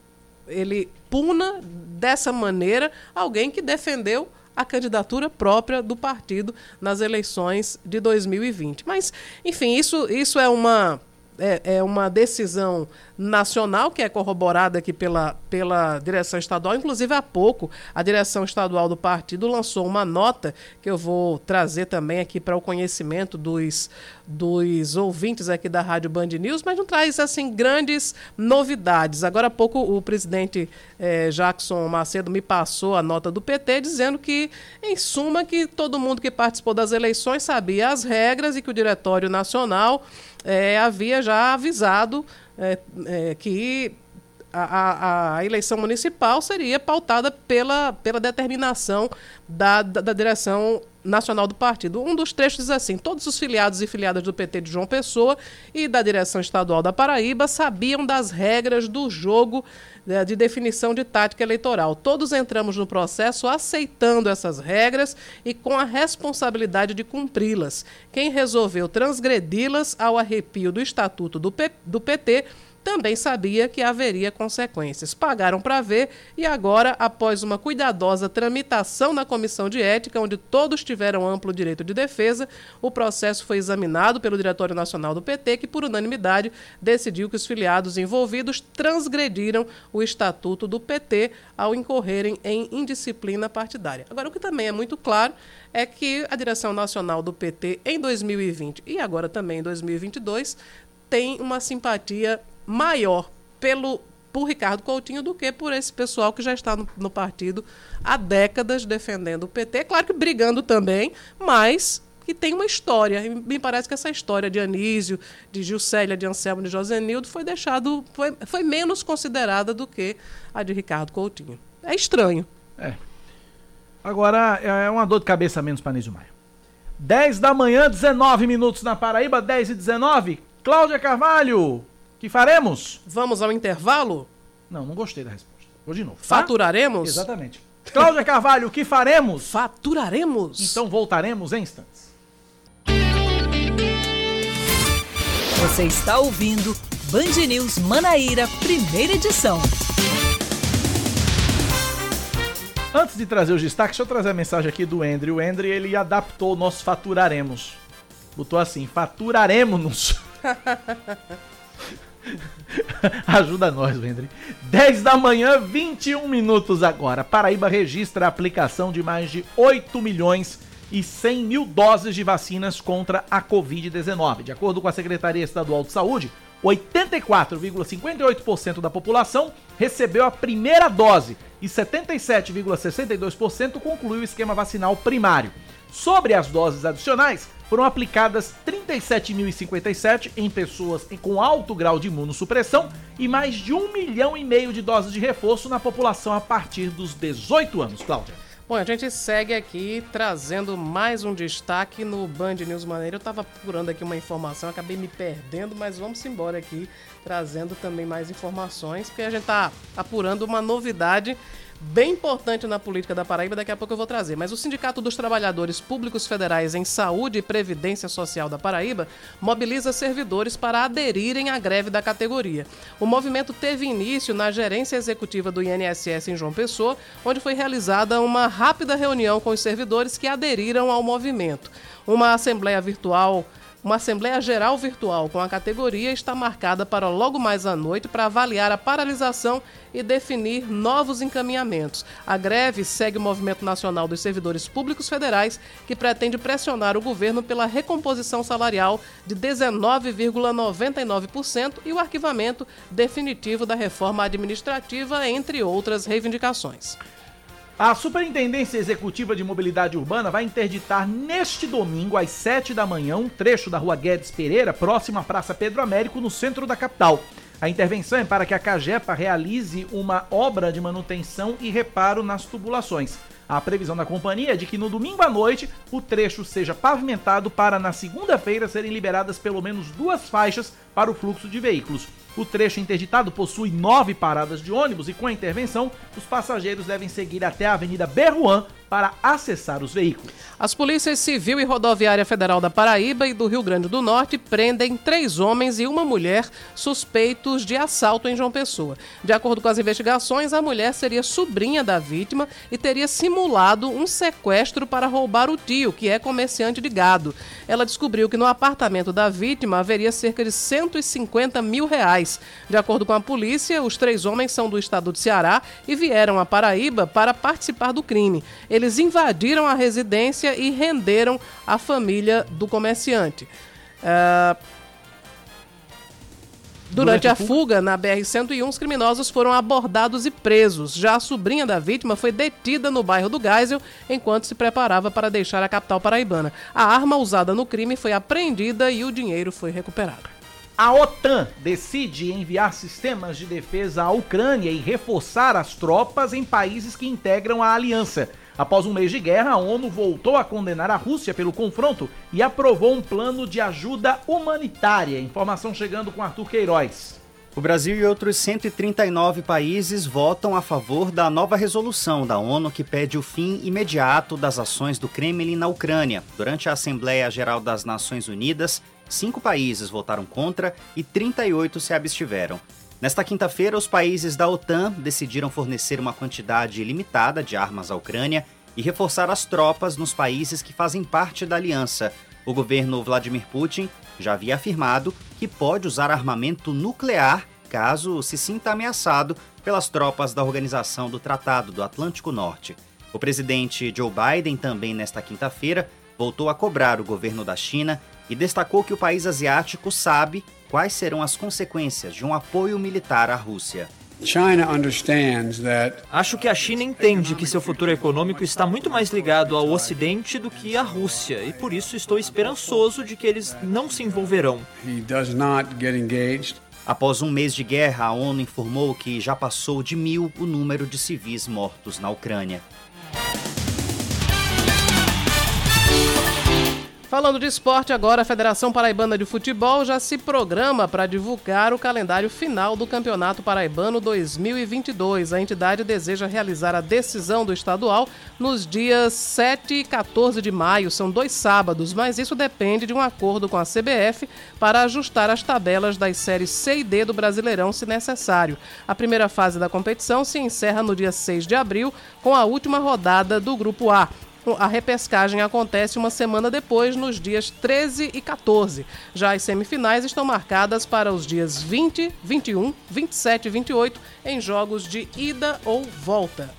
ele puna dessa maneira alguém que defendeu a candidatura própria do partido nas eleições de 2020. Mas, enfim, isso, isso é uma é, é, uma decisão nacional que é corroborada aqui pela, pela direção estadual. Inclusive, há pouco, a direção estadual do partido lançou uma nota que eu vou trazer também aqui para o conhecimento dos, dos ouvintes aqui da Rádio Band News, mas não traz assim grandes novidades. Agora há pouco, o presidente eh, Jackson Macedo me passou a nota do PT dizendo que, em suma, que todo mundo que participou das eleições sabia as regras e que o Diretório Nacional é, havia já avisado é, é, que a, a, a, eleição municipal seria pautada pela, pela determinação da, da, da, direção nacional do partido. Um dos trechos diz assim: todos os filiados e filiadas do PT de João Pessoa e da direção estadual da Paraíba sabiam das regras do jogo né, de definição de tática eleitoral. Todos entramos no processo aceitando essas regras e com a responsabilidade de cumpri-las. Quem resolveu transgredi-las ao arrepio do estatuto do, do PT também sabia que haveria consequências. Pagaram para ver e agora, após uma cuidadosa tramitação na comissão de ética, onde todos tiveram amplo direito de defesa, o processo foi examinado pelo Diretório Nacional do PT, que por unanimidade decidiu que os filiados envolvidos transgrediram o estatuto do PT ao incorrerem em indisciplina partidária. Agora, o que também é muito claro é que a direção nacional do PT em 2020 e agora também em 2022 tem uma simpatia maior pelo por Ricardo Coutinho do que por esse pessoal que já está no, no partido há décadas defendendo o PT. Claro que brigando também, mas que tem uma história. E me parece que essa história de Anísio, de Gilcélia, de Anselmo, de Josenildo foi deixado, foi, foi menos considerada do que a de Ricardo Coutinho. É estranho. É. Agora é uma dor de cabeça menos para Anísio Maia. 10 da manhã, 19 minutos na Paraíba, 10 e 19. Cláudia Carvalho, que faremos? Vamos ao intervalo? Não, não gostei da resposta. Vou de novo. Tá? Faturaremos? Exatamente. Cláudia Carvalho, o que faremos? Faturaremos. Então voltaremos em instantes. Você está ouvindo Band News Manaíra, primeira edição. Antes de trazer os destaques, deixa eu trazer a mensagem aqui do Andrew. O Andrew, ele adaptou o nosso faturaremos. Botou assim, faturaremos-nos. (laughs) (laughs) Ajuda nós, Wendry. 10 da manhã, 21 minutos agora. Paraíba registra a aplicação de mais de 8 milhões e 100 mil doses de vacinas contra a Covid-19. De acordo com a Secretaria Estadual de Saúde, 84,58% da população recebeu a primeira dose e 77,62% concluiu o esquema vacinal primário. Sobre as doses adicionais, foram aplicadas 37.057 em pessoas com alto grau de imunossupressão e mais de um milhão e meio de doses de reforço na população a partir dos 18 anos. Cláudia. Bom, a gente segue aqui trazendo mais um destaque no Band News Maneiro. Eu estava procurando aqui uma informação, acabei me perdendo, mas vamos embora aqui trazendo também mais informações, porque a gente está apurando uma novidade bem importante na política da Paraíba, daqui a pouco eu vou trazer. Mas o Sindicato dos Trabalhadores Públicos Federais em Saúde e Previdência Social da Paraíba mobiliza servidores para aderirem à greve da categoria. O movimento teve início na gerência executiva do INSS em João Pessoa, onde foi realizada uma rápida reunião com os servidores que aderiram ao movimento. Uma assembleia virtual uma Assembleia Geral Virtual com a categoria está marcada para logo mais à noite para avaliar a paralisação e definir novos encaminhamentos. A greve segue o Movimento Nacional dos Servidores Públicos Federais, que pretende pressionar o governo pela recomposição salarial de 19,99% e o arquivamento definitivo da reforma administrativa, entre outras reivindicações. A Superintendência Executiva de Mobilidade Urbana vai interditar neste domingo, às 7 da manhã, um trecho da rua Guedes Pereira, próximo à Praça Pedro Américo, no centro da capital. A intervenção é para que a Cagepa realize uma obra de manutenção e reparo nas tubulações. A previsão da companhia é de que no domingo à noite o trecho seja pavimentado para na segunda-feira serem liberadas pelo menos duas faixas para o fluxo de veículos. O trecho interditado possui nove paradas de ônibus e, com a intervenção, os passageiros devem seguir até a Avenida Berruan para acessar os veículos. As polícias civil e rodoviária federal da Paraíba e do Rio Grande do Norte prendem três homens e uma mulher suspeitos de assalto em João Pessoa. De acordo com as investigações, a mulher seria sobrinha da vítima e teria simulado um sequestro para roubar o tio, que é comerciante de gado. Ela descobriu que no apartamento da vítima haveria cerca de 150 mil reais. De acordo com a polícia, os três homens são do estado de Ceará e vieram à Paraíba para participar do crime. Eles invadiram a residência e renderam a família do comerciante. Uh, Durante, a fuga, na BR-101, os criminosos foram abordados e presos. Já a sobrinha da vítima foi detida no bairro do Geisel enquanto se preparava para deixar a capital paraibana. A arma usada no crime foi apreendida e o dinheiro foi recuperado. A OTAN decide enviar sistemas de defesa à Ucrânia e reforçar as tropas em países que integram a aliança. Após um mês de guerra, a ONU voltou a condenar a Rússia pelo confronto e aprovou um plano de ajuda humanitária. Informação chegando com Arthur Queiroz. O Brasil e outros 139 países votam a favor da nova resolução da ONU que pede o fim imediato das ações do Kremlin na Ucrânia. Durante a Assembleia Geral das Nações Unidas, cinco países votaram contra e 38 se abstiveram. Nesta quinta-feira, os países da OTAN decidiram fornecer uma quantidade limitada de armas à Ucrânia e reforçar as tropas nos países que fazem parte da aliança. O governo Vladimir Putin já havia afirmado que pode usar armamento nuclear caso se sinta ameaçado pelas tropas da Organização do Tratado do Atlântico Norte. O presidente Joe Biden, também nesta quinta-feira, voltou a cobrar o governo da China e destacou que o país asiático sabe quais serão as consequências de um apoio militar à Rússia. Acho que a China entende que seu futuro econômico está muito mais ligado ao Ocidente do que à Rússia, e por isso estou esperançoso de que eles não se envolverão. Após um mês de guerra, a ONU informou que já passou de mil o número de civis mortos na Ucrânia. Falando de esporte agora, a Federação Paraibana de Futebol já se programa para divulgar o calendário final do Campeonato Paraibano 2022. A entidade deseja realizar a decisão do estadual nos dias 7 e 14 de maio, são dois sábados, mas isso depende de um acordo com a CBF para ajustar as tabelas das séries C e D do Brasileirão, se necessário. A primeira fase da competição se encerra no dia 6 de abril, com a última rodada do Grupo A. A repescagem acontece uma semana depois, nos dias 13 e 14. Já as semifinais estão marcadas para os dias 20, 21, 27 e 28 em jogos de ida ou volta.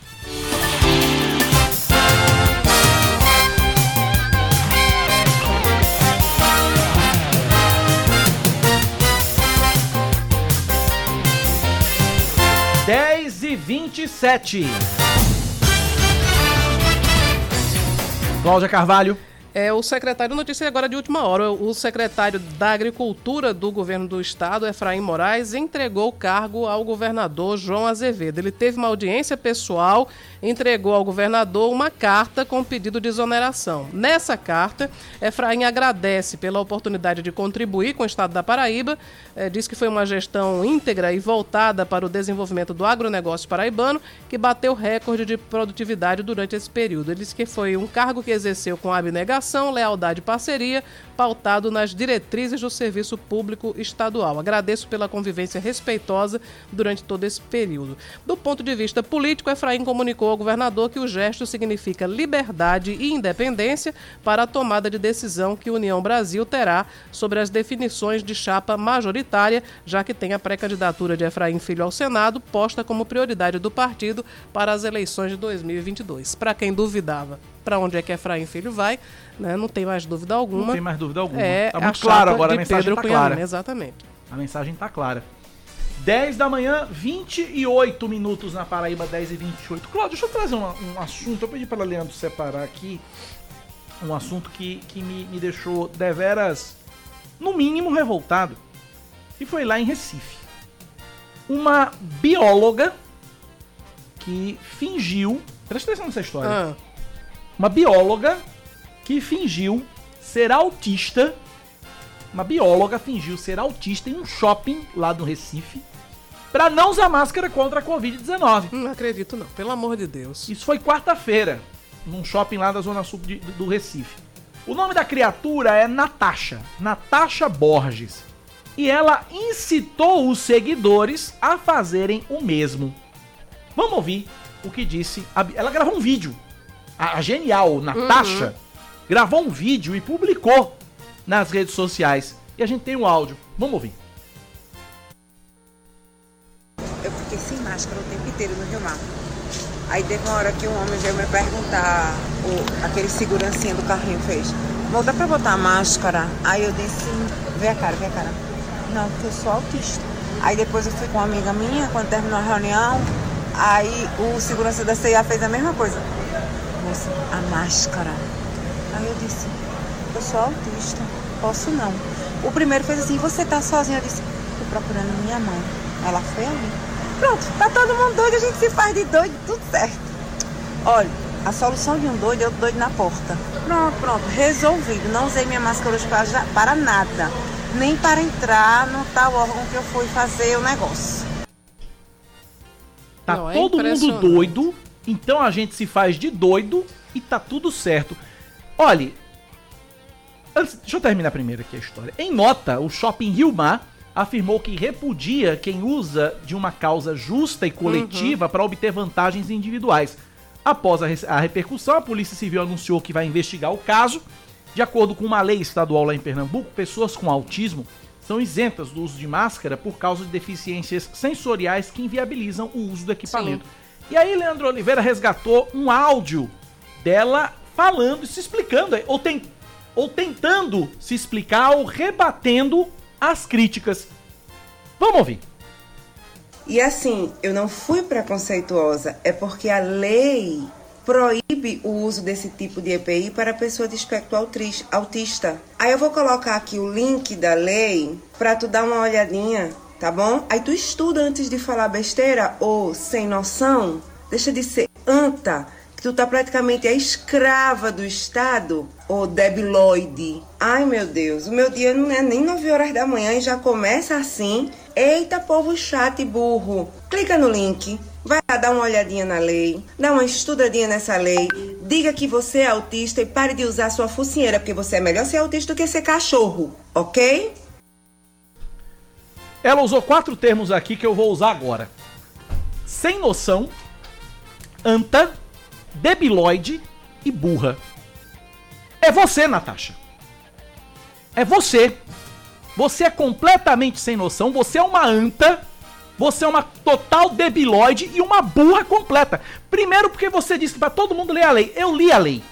Dez e vinte e sete. Cláudia Carvalho. É o secretário, notícia agora de última hora, o secretário da Agricultura do governo do estado, Efraim Moraes, entregou o cargo ao governador João Azevedo. Ele teve uma audiência pessoal, entregou ao governador uma carta com pedido de exoneração. Nessa carta, Efraim agradece pela oportunidade de contribuir com o estado da Paraíba, é, diz que foi uma gestão íntegra e voltada para o desenvolvimento do agronegócio paraibano, que bateu recorde de produtividade durante esse período. Ele disse que foi um cargo que exerceu com abnegação lealdade e parceria, pautado nas diretrizes do serviço público estadual. Agradeço pela convivência respeitosa durante todo esse período. Do ponto de vista político, Efraim comunicou ao governador que o gesto significa liberdade e independência para a tomada de decisão que União Brasil terá sobre as definições de chapa majoritária, já que tem a pré-candidatura de Efraim Filho ao Senado posta como prioridade do partido para as eleições de 2022. Para quem duvidava para onde é que Efraim Filho vai, né? não tem mais dúvida alguma. Não tem mais dúvida alguma. É tá muito claro agora, a mensagem Pedro tá Cunha clara. Lima, exatamente. A mensagem tá clara. 10 da manhã, 28 minutos na Paraíba, 10 e 28. Cláudio, deixa eu trazer um, um assunto. Eu pedi para Leandro separar aqui um assunto que, que me, me deixou deveras, no mínimo, revoltado. E foi lá em Recife. Uma bióloga que fingiu. Presta atenção nessa história. Ah. Uma bióloga que fingiu ser autista. Uma bióloga fingiu ser autista em um shopping lá do Recife para não usar máscara contra a Covid-19. Não acredito, não. Pelo amor de Deus. Isso foi quarta-feira, num shopping lá da Zona Sul de- do Recife. O nome da criatura é Natasha. Natasha Borges. E ela incitou os seguidores a fazerem o mesmo. Vamos ouvir o que disse. a ela gravou um vídeo. A, a genial Natasha gravou um vídeo e publicou nas redes sociais. E a gente tem o áudio. Vamos ouvir. Eu fiquei sem máscara o tempo inteiro no Rio Mar. Aí teve uma hora que um homem veio me perguntar, o, aquele segurancinha do carrinho fez, "Amor, dá pra botar a máscara? Aí eu disse, vê a cara, vê a cara. Não, porque eu sou autista. Aí depois eu fui com uma amiga minha, quando terminou a reunião, aí o segurança da CIA fez a mesma coisa. A máscara. Aí eu disse, eu sou autista, posso não. O primeiro fez assim, você tá sozinha? Eu disse, tô procurando minha mãe. Ela foi ali. Pronto, tá todo mundo doido, a gente se faz de doido, tudo certo. Olha, a solução de um doido é outro doido na porta. Pronto, pronto, resolvido. Não usei minha máscara hoje para, para nada. Nem para entrar no tal órgão que eu fui fazer o negócio. Tá Não, é todo mundo doido, então a gente se faz de doido e tá tudo certo. Olhe, Antes, deixa eu terminar primeiro aqui a história. Em nota, o Shopping Rio Mar afirmou que repudia quem usa de uma causa justa e coletiva para obter vantagens individuais. Após a, a repercussão, a Polícia Civil anunciou que vai investigar o caso. De acordo com uma lei estadual lá em Pernambuco, pessoas com autismo são isentas do uso de máscara por causa de deficiências sensoriais que inviabilizam o uso do equipamento. E aí, Leandro Oliveira resgatou um áudio dela falando se explicando, ou, tem, ou tentando se explicar, ou rebatendo as críticas. Vamos ouvir. E assim, eu não fui preconceituosa, é porque a lei proíbe o uso desse tipo de EPI para pessoa de espectro autista. Aí eu vou colocar aqui o link da lei para tu dar uma olhadinha, tá bom? Aí tu estuda antes de falar besteira ou sem noção, deixa de ser anta, que tu tá praticamente a escrava do Estado, ou debiloide. Ai meu Deus, o meu dia não é nem 9 horas da manhã e já começa assim. Eita povo chato e burro. Clica no link, vai lá dar uma olhadinha na lei, dá uma estudadinha nessa lei, diga que você é autista e pare de usar sua focinheira, porque você é melhor ser autista do que ser cachorro, ok? Ela usou quatro termos aqui que eu vou usar agora: sem noção, anta, debiloide e burra. É você, Natasha. É você. Você é completamente sem noção, você é uma anta, você é uma total debiloide e uma burra completa. Primeiro porque você disse pra todo mundo ler a lei. Eu li a lei.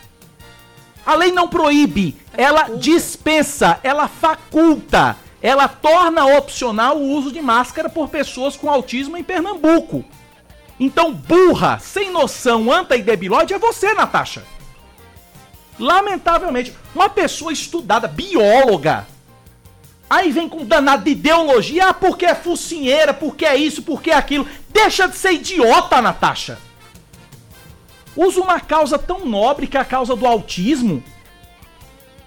A lei não proíbe, ela dispensa, ela faculta, ela torna opcional o uso de máscara por pessoas com autismo em Pernambuco. Então, burra, sem noção, anta e debilóide é você, Natasha. Lamentavelmente, uma pessoa estudada, bióloga, aí vem com danado de ideologia, ah, porque é focinheira, porque é isso, porque é aquilo. Deixa de ser idiota, Natasha. Usa uma causa tão nobre que é a causa do autismo.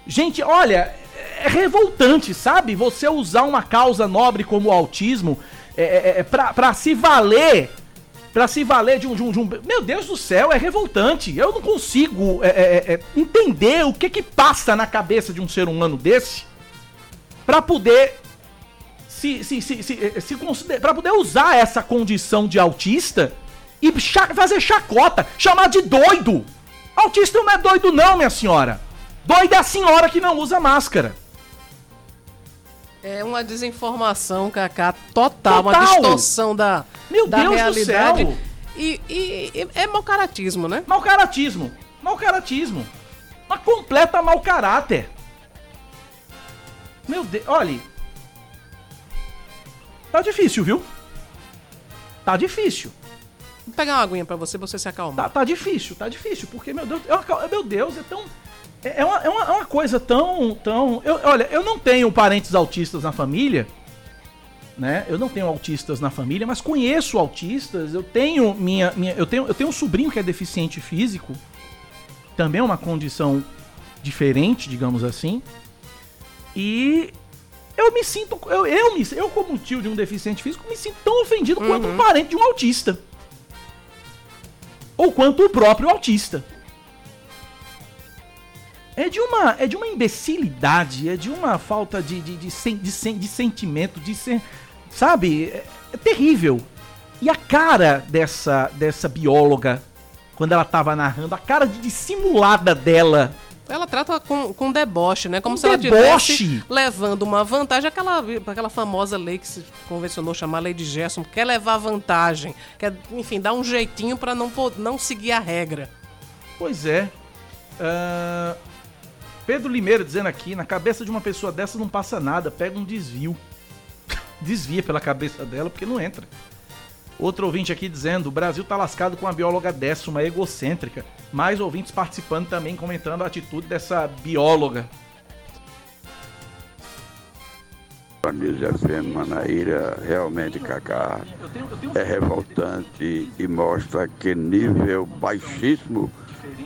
Gente, olha, é revoltante, sabe? Você usar uma causa nobre como o autismo é, é, é, pra, pra se valer. Pra se valer de um, de, um, de um- Meu Deus do céu, é revoltante. Eu não consigo é, é, é, entender o que que passa na cabeça de um ser humano desse pra poder se, se, se, se, se consider, pra poder usar essa condição de autista e cha- fazer chacota, chamar de doido. Autista não é doido não, minha senhora. Doida é a senhora que não usa máscara. É uma desinformação, Cacá, total, uma Total. distorção da, Meu da Deus do realidade. céu. E, e- e é mau caratismo, né? Mau caratismo. Mau caratismo. Uma completa mau caráter. Meu Deus, olha. Tá difícil, viu? Tá difícil. Vou pegar uma aguinha pra você, pra você se acalmar. Tá, tá difícil, tá difícil, porque, meu Deus, uma- meu Deus, é tão. É é uma, é uma, é uma coisa tão. tão eu, olha, eu não tenho parentes autistas na família, né? Eu não tenho autistas na família, mas conheço autistas. Eu tenho minha. minha eu, tenho, eu tenho um sobrinho que é deficiente físico, também é uma condição diferente, digamos assim. E eu me sinto. Eu, eu, me, eu como tio de um deficiente físico, me sinto tão ofendido quanto um parente de um autista ou quanto o próprio autista. É de uma, é de uma imbecilidade, é de uma falta de, de, de, sen- de, sen- de sentimento, de ser. Sabe? É, é terrível. E a cara dessa, dessa bióloga, quando ela tava narrando, a cara de dissimulada dela. Ela trata com, com deboche, né? Como Com se ela deboche. estivesse levando uma vantagem. Aquela, aquela famosa lei que se convencionou chamar lei de Gerson, quer levar vantagem, quer, enfim, dar um jeitinho pra não, não seguir a regra. Pois é. Ah, Pedro Limeira dizendo aqui, na cabeça de uma pessoa dessa não passa nada, pega um desvio. (laughs) Desvia pela cabeça dela porque não entra. Outro ouvinte aqui dizendo, o Brasil tá lascado com uma bióloga dessa, uma egocêntrica. Mais ouvintes participando também, comentando a atitude dessa bióloga. Anísio FM Manaíra, realmente, Cacá, é revoltante e mostra que nível baixíssimo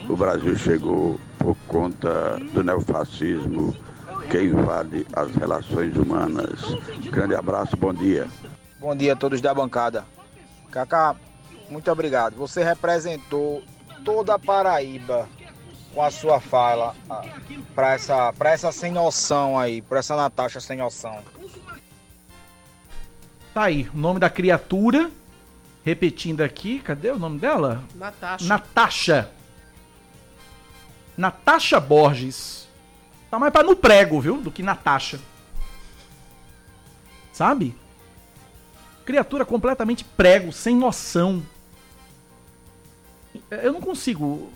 o Brasil chegou por conta do neofascismo que invade as relações humanas. Grande abraço, bom dia. Bom dia a todos da bancada. Cacá, muito obrigado. Você representou toda a Paraíba com a sua fala ah, pra essa, pra essa sem noção aí, pra essa Natasha sem noção. Tá aí, o nome da criatura. Repetindo aqui, cadê o nome dela? Natasha. Natasha. Natasha Borges. Tá mais pra no prego, viu? Do que Natasha. Sabe? Criatura completamente prego, sem noção. Eu não consigo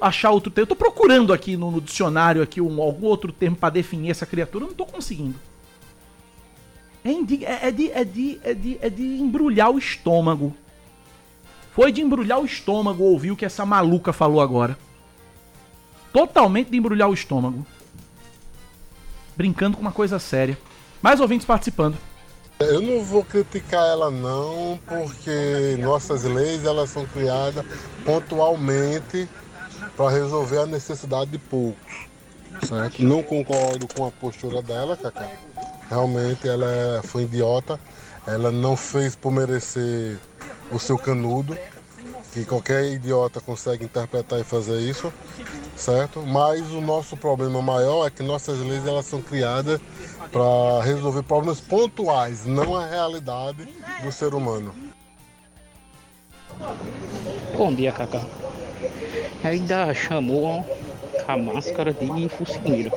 achar outro termo. Eu tô procurando aqui no, no dicionário aqui um, algum outro termo pra definir essa criatura. Eu não tô conseguindo. É, é- é de, é, de, é, de, é de embrulhar o estômago. Foi de embrulhar o estômago ouvir o que essa maluca falou agora. Totalmente de embrulhar o estômago. Brincando com uma coisa séria. Mais ouvintes participando. Eu não vou criticar ela não, porque nossas leis elas são criadas pontualmente para resolver a necessidade de poucos. Certo? Não concordo com a postura dela, Cacá. Realmente ela é- foi idiota. Ela não fez por merecer o seu canudo, que qualquer idiota consegue interpretar e fazer isso, certo? Mas o nosso problema maior é que nossas leis elas são criadas para resolver problemas pontuais, não a realidade do ser humano. Bom dia, Cacá. Ainda chamou a máscara de focinheira.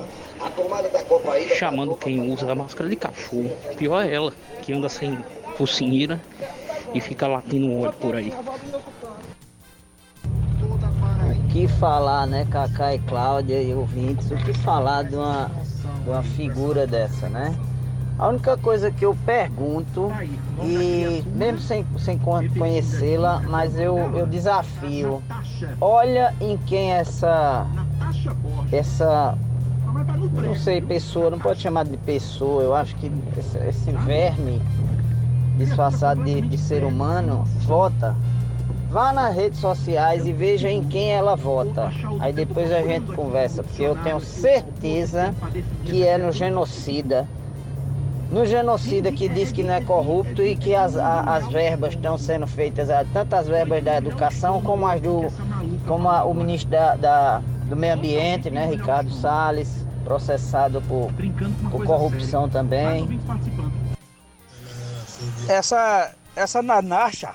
Chamando quem usa a máscara de cachorro. Pior é ela, que anda sem focinheira e fica latindo óleo por aí. Que falar, né, Cacá e Cláudia e ouvintes, o que falar de uma, de uma figura dessa, né? A única coisa que eu pergunto, e mesmo sem, sem con- conhecê-la, mas eu, eu desafio, olha em quem essa, essa, não sei, pessoa, não pode chamar de pessoa, eu acho que esse, esse verme disfarçado de, de ser humano vota. Vá nas redes sociais e veja em quem ela vota. Aí depois a gente conversa, porque eu tenho certeza que é no genocida. No genocida que diz que não é corrupto e que as, a- as verbas estão sendo feitas, tanto as verbas da educação como as do como a- o ministro da, da- do meio ambiente, né, Ricardo Salles, processado por, por corrupção também. Essa, essa Nanasha,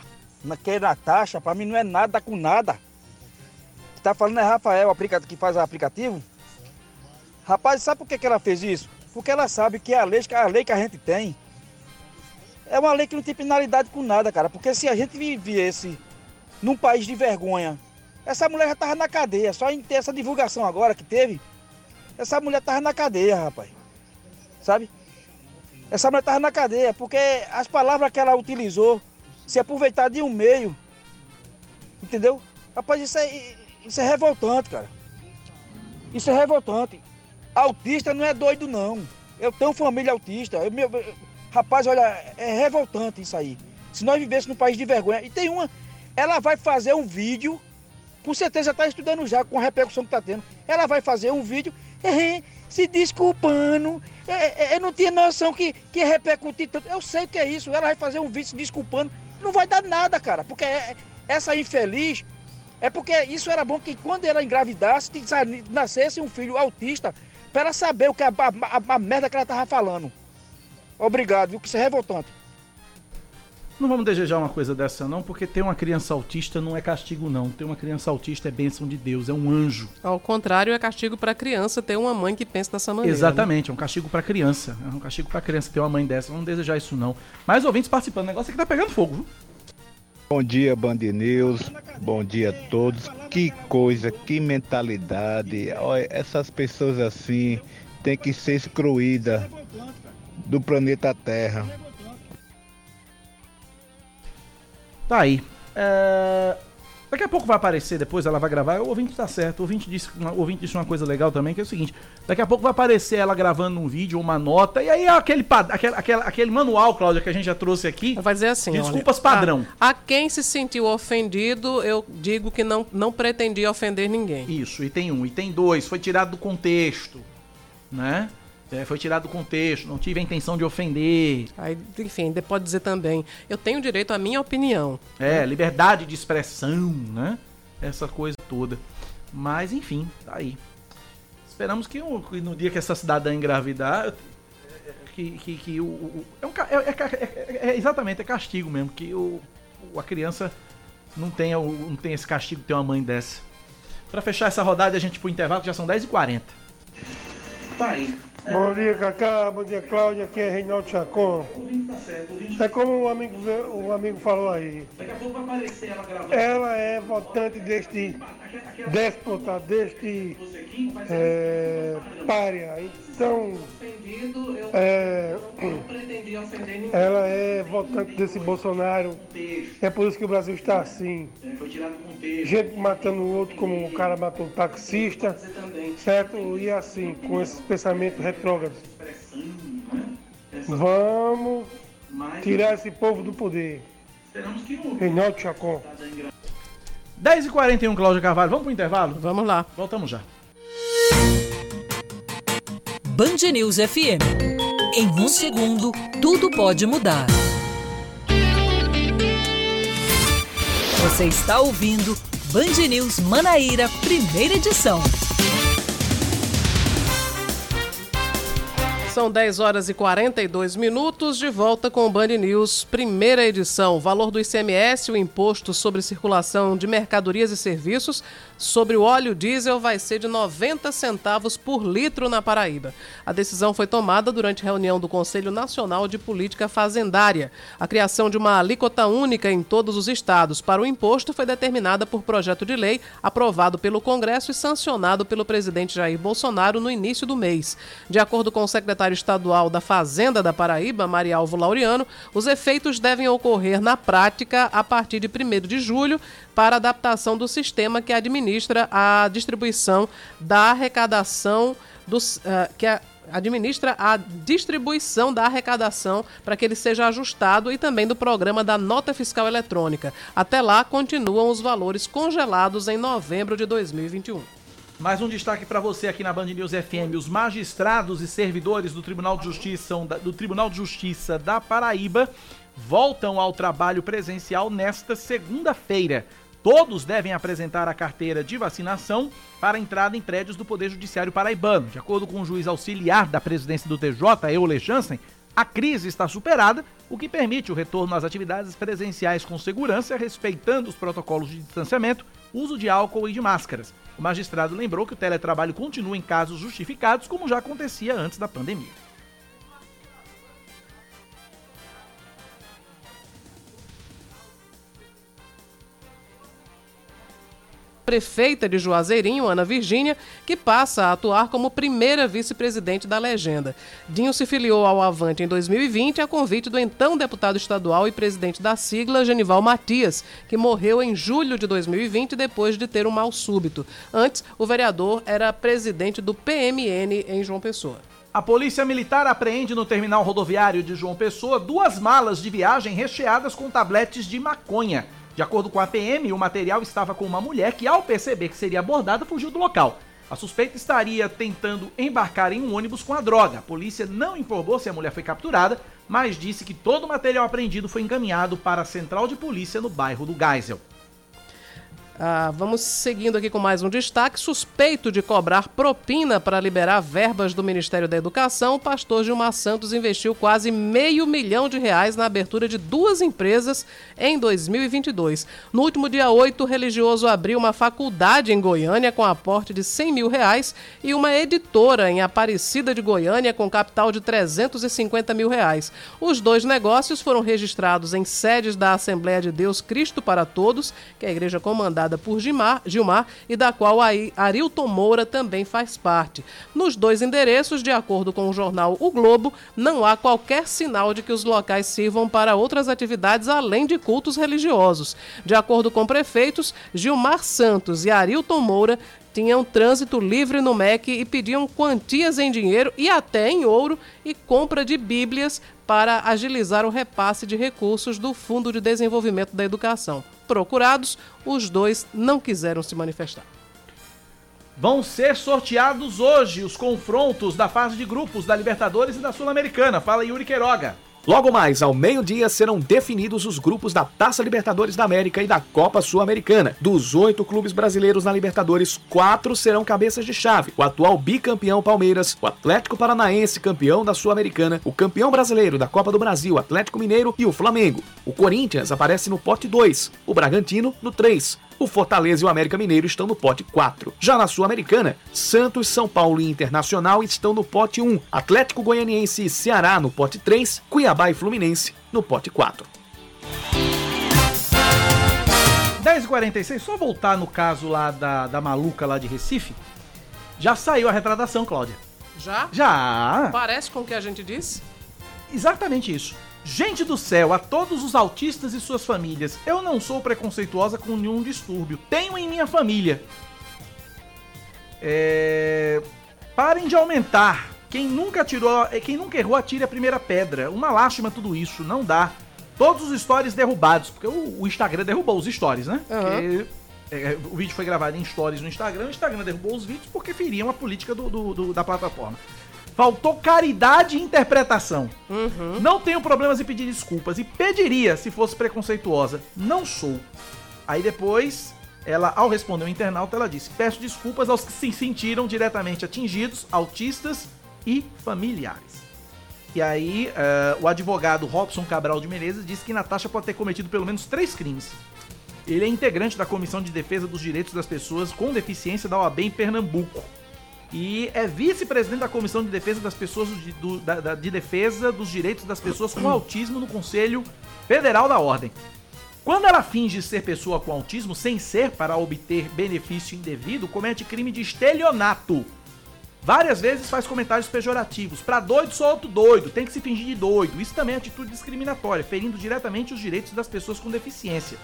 que é Natasha, pra mim não é nada com nada. Tá falando é Rafael, que faz o aplicativo? Rapaz, sabe por que, que ela fez isso? Porque ela sabe que a lei, a lei que a gente tem é uma lei que não tem penalidade com nada, cara. Porque se a gente vivesse num país de vergonha, essa mulher já tava na cadeia. Só em ter essa divulgação agora que teve, essa mulher tava na cadeia, rapaz. Sabe? Essa mulher tava na cadeia, porque as palavras que ela utilizou, se aproveitar de um meio, entendeu? Rapaz, isso é, isso é revoltante, cara. Isso é revoltante. Autista não é doido, não. Eu tenho família autista. Eu, meu, eu- rapaz, olha, é revoltante isso aí. Se nós vivêssemos num país de vergonha. E tem uma, ela vai fazer um vídeo, com certeza está estudando já com a repercussão que está tendo. Ela vai fazer um vídeo eh, se desculpando. Eh, eh, Eu não tinha noção que, que repercutir tanto. Eu sei que é isso. Ela vai fazer um vídeo se desculpando. Não vai dar nada, cara. Porque é- essa infeliz. É porque isso era bom que quando ela engravidasse, nascesse um filho autista, para saber o que é a, a- a merda que ela tava falando. Obrigado, viu? Que isso é revoltante. Não vamos desejar uma coisa dessa, não, porque ter uma criança autista não é castigo, não. Ter uma criança autista é bênção de Deus, é um anjo. Ao contrário, é castigo para criança ter uma mãe que pensa dessa maneira. né? Exatamente, é um castigo pra criança. É um castigo pra criança ter uma mãe dessa. Não vamos desejar isso, não. Mais ouvintes participando. O negócio aqui tá pegando fogo, viu? Bom dia, Band News. Bom dia a todos. Que coisa, que mentalidade. Olha, essas pessoas assim têm que ser excluídas do planeta Terra. Tá aí. É, Daqui a pouco vai aparecer, depois ela vai gravar. O ouvinte tá certo. O ouvinte disse, o ouvinte disse uma coisa legal também, que é o seguinte: daqui a pouco vai aparecer ela gravando um vídeo, uma nota, e aí aquele, pad- aquele, aquele, aquele manual, Cláudia, que a gente já trouxe aqui. Vai dizer assim, Desculpas olha, padrão. A, a quem se sentiu ofendido, eu digo que não, não pretendia ofender ninguém. Isso, e tem um. E tem dois, foi tirado do contexto, né? É, foi tirado do contexto, não tive a intenção de ofender. Aí, enfim, pode dizer também, eu tenho direito à minha opinião. É, liberdade de expressão, né? Essa coisa toda. Mas, enfim, tá aí. Esperamos que, no dia que essa cidadã engravidar, que, que, que o, o- é, um é- é é- é- é exatamente, é castigo mesmo, que o, o- a criança não tenha, o- não tenha esse castigo de ter uma mãe dessa. Pra fechar essa rodada, a gente pro intervalo, que já são 10h40. Tá aí. Bom dia, Cacá. Bom dia, Cláudia. Aqui é Reinaldo Chacon. É como o amigo, o amigo falou aí. Daqui a pouco vai aparecer ela gravando. Ela é votante deste déspota, deste é, párea. Então, é, ela é votante desse Bolsonaro. É por isso que o Brasil está assim. Gente matando o outro como o cara matou o taxista, certo? E assim, com esses pensamentos retrógrados. Vamos tirar esse povo do poder. Reinaldo Chacon. 10h41, Cláudia Carvalho. Vamos pro intervalo? Vamos lá. Voltamos já. Band News FM. Em um segundo, tudo pode mudar. Você está ouvindo Band News Manaíra, primeira edição. São 10 horas e 42 minutos, de volta com o Band News, primeira edição. Valor do ICMS, o imposto sobre circulação de mercadorias e serviços, sobre o óleo diesel vai ser de 90 centavos por litro na Paraíba. A decisão foi tomada durante reunião do Conselho Nacional de Política Fazendária. A criação de uma alíquota única em todos os estados para o imposto foi determinada por projeto de lei aprovado pelo Congresso e sancionado pelo presidente Jair Bolsonaro no início do mês. De acordo com o secretário estadual da Fazenda da Paraíba, Marialvo Laureano, os efeitos devem ocorrer na prática a partir de 1 de julho para adaptação do sistema que administra a distribuição da arrecadação dos, eh, que a- administra a distribuição da arrecadação para que ele seja ajustado e também do programa da nota fiscal eletrônica. Até lá, continuam os valores congelados em novembro de 2021. Mais um destaque para você aqui na Band News FM. Os magistrados e servidores do Tribunal de Justiça, do Tribunal de Justiça da Paraíba voltam ao trabalho presencial nesta segunda-feira. Todos devem apresentar a carteira de vacinação para entrada em prédios do Poder Judiciário paraibano. De acordo com o juiz auxiliar da presidência do TJ, Euler Jansen, a crise está superada, o que permite o retorno às atividades presenciais com segurança, respeitando os protocolos de distanciamento, uso de álcool e de máscaras. O magistrado lembrou que o teletrabalho continua em casos justificados, como já acontecia antes da pandemia. Prefeita de Juazeirinho, Ana Virgínia, que passa a atuar como primeira vice-presidente da legenda. Dinho se filiou ao Avante em 2020 a convite do então deputado estadual e presidente da sigla, Genival Matias, que morreu em julho de 2020 depois de ter um mal súbito. Antes, o vereador era presidente do PMN em João Pessoa. A Polícia Militar apreende no terminal rodoviário de João Pessoa duas malas de viagem recheadas com tabletes de maconha. De acordo com a PM, o material estava com uma mulher que, ao perceber que seria abordada, fugiu do local. A suspeita estaria tentando embarcar em um ônibus com a droga. A polícia não informou se a mulher foi capturada, mas disse que todo o material apreendido foi encaminhado para a central de polícia no bairro do Geisel. Ah, vamos seguindo aqui com mais um destaque. Suspeito de cobrar propina para liberar verbas do Ministério da Educação, o pastor Gilmar Santos investiu quase meio milhão de reais na abertura de duas empresas em 2022. No último dia 8, o religioso abriu uma faculdade em Goiânia com aporte de 100 mil reais e uma editora em Aparecida de Goiânia com capital de 350 mil reais. Os dois negócios foram registrados em sedes da Assembleia de Deus Cristo para Todos, que é a igreja comandada por Gilmar, Gilmar e da qual Ari- Arilton Moura também faz parte. Nos dois endereços, de acordo com o jornal O Globo, não há qualquer sinal de que os locais sirvam para outras atividades além de cultos religiosos. De acordo com prefeitos, Gilmar Santos e Arilton Moura tinham trânsito livre no MEC e pediam quantias em dinheiro e até em ouro e compra de bíblias para agilizar o repasse de recursos do Fundo de Desenvolvimento da Educação. Procurados, os dois não quiseram se manifestar. Vão ser sorteados hoje os confrontos da fase de grupos da Libertadores e da Sul-Americana. Fala Yuri Queiroga. Logo mais, ao meio-dia, serão definidos os grupos da Taça Libertadores da América e da Copa Sul-Americana. Dos oito clubes brasileiros na Libertadores, quatro serão cabeças de chave. O atual bicampeão Palmeiras, o Atlético Paranaense, campeão da Sul-Americana, o campeão brasileiro da Copa do Brasil, Atlético Mineiro e o Flamengo. O Corinthians aparece no pote 2, o Bragantino no 3, o Fortaleza e o América Mineiro estão no pote 4. Já na Sul-Americana, Santos, São Paulo e Internacional estão no pote 1. Atlético Goianiense e Ceará no pote 3. Cuiabá e Fluminense no pote 4. 10h46, só voltar no caso lá da, da maluca lá de Recife. Já saiu a retratação, Cláudia. Já? Já. Parece com o que a gente disse? Exatamente isso. Gente do céu, a todos os autistas e suas famílias, eu não sou preconceituosa com nenhum distúrbio. Tenho em minha família. É... Parem de aumentar. Quem nunca tirou, quem nunca errou, atire a primeira pedra. Uma lástima tudo isso, não dá. Todos os stories derrubados, porque o, o Instagram derrubou os stories, né? Uhum. Porque, é, o vídeo foi gravado em stories no Instagram, o Instagram derrubou os vídeos porque feriam a política do, do- do- da plataforma. Faltou caridade e interpretação. Não tenho problemas em pedir desculpas e pediria se fosse preconceituosa. Não sou. Aí depois, ela, ao responder o internauta, ela disse: Peço desculpas aos que se sentiram diretamente atingidos, autistas e familiares. E aí, eh, o advogado Robson Cabral de Menezes disse que Natasha pode ter cometido pelo menos três crimes. Ele é integrante da Comissão de Defesa dos Direitos das Pessoas com Deficiência da OAB em Pernambuco. E é vice-presidente da Comissão de Defesa das Pessoas do- da- da- de Defesa dos Direitos das Pessoas com Autismo no Conselho Federal da Ordem. Quando ela finge ser pessoa com autismo sem ser para obter benefício indevido, comete crime de estelionato. Várias vezes faz comentários pejorativos. Pra doido, sou outro doido. Tem que se fingir de doido. Isso também é atitude discriminatória, ferindo diretamente os direitos das pessoas com deficiência.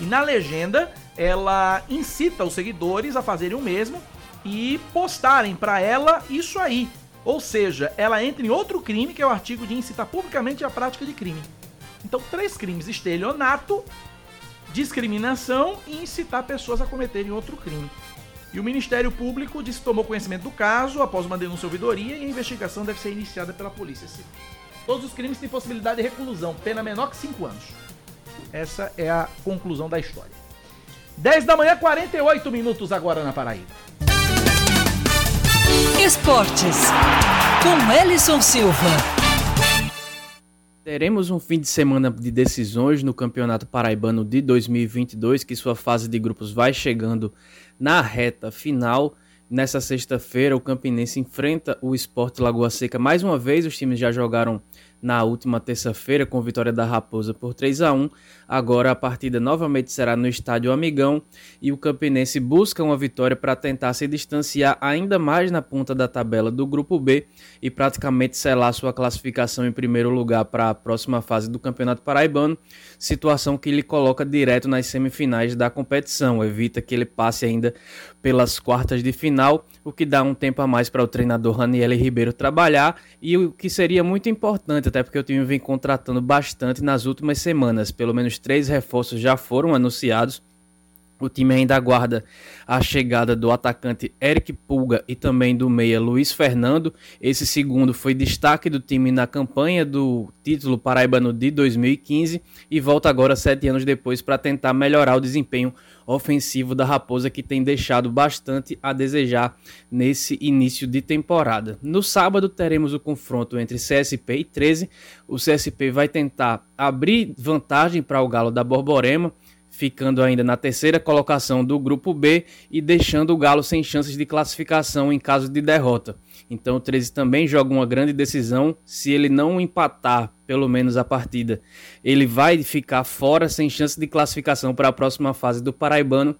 E na legenda, ela incita os seguidores a fazerem o mesmo e postarem pra ela isso aí. Ou seja, ela entra em outro crime, que é o artigo de incitar publicamente a prática de crime. Então, três crimes: estelionato, discriminação e incitar pessoas a cometerem outro crime. E o Ministério Público disse que tomou conhecimento do caso após uma denúncia ouvidoria e a investigação deve ser iniciada pela Polícia. Todos os crimes têm possibilidade de reclusão, pena menor que 5 anos. Essa é a conclusão da história. 10 da manhã, 48 minutos agora na Paraíba. Esportes, com Ellison Silva. Teremos um fim de semana de decisões no Campeonato Paraibano de 2022, que sua fase de grupos vai chegando na reta final. Nessa sexta-feira, o Campinense enfrenta o Sport Lagoa Seca mais uma vez. Os times já jogaram na última terça-feira com vitória da Raposa por 3 a 1. Agora a partida novamente será no Estádio Amigão e o Campinense busca uma vitória para tentar se distanciar ainda mais na ponta da tabela do grupo B e praticamente selar sua classificação em primeiro lugar para a próxima fase do Campeonato Paraibano, situação que lhe coloca direto nas semifinais da competição, evita que ele passe ainda pelas quartas de final, o que dá um tempo a mais para o treinador Raniel Ribeiro trabalhar e o que seria muito importante, até porque o time vem contratando bastante nas últimas semanas, pelo menos três reforços já foram anunciados. O time ainda aguarda a chegada do atacante Eric Pulga e também do meia Luiz Fernando. Esse segundo foi destaque do time na campanha do título paraibano de 2015 e volta agora sete anos depois para tentar melhorar o desempenho ofensivo da Raposa que tem deixado bastante a desejar nesse início de temporada. No sábado teremos o confronto entre CSP e 13. O CSP vai tentar abrir vantagem para o Galo da Borborema ficando ainda na terceira colocação do grupo B e deixando o Galo sem chances de classificação em caso de derrota. Então o 13 também joga uma grande decisão. Se ele não empatar, pelo menos a partida, ele vai ficar fora sem chance de classificação para a próxima fase do Paraibano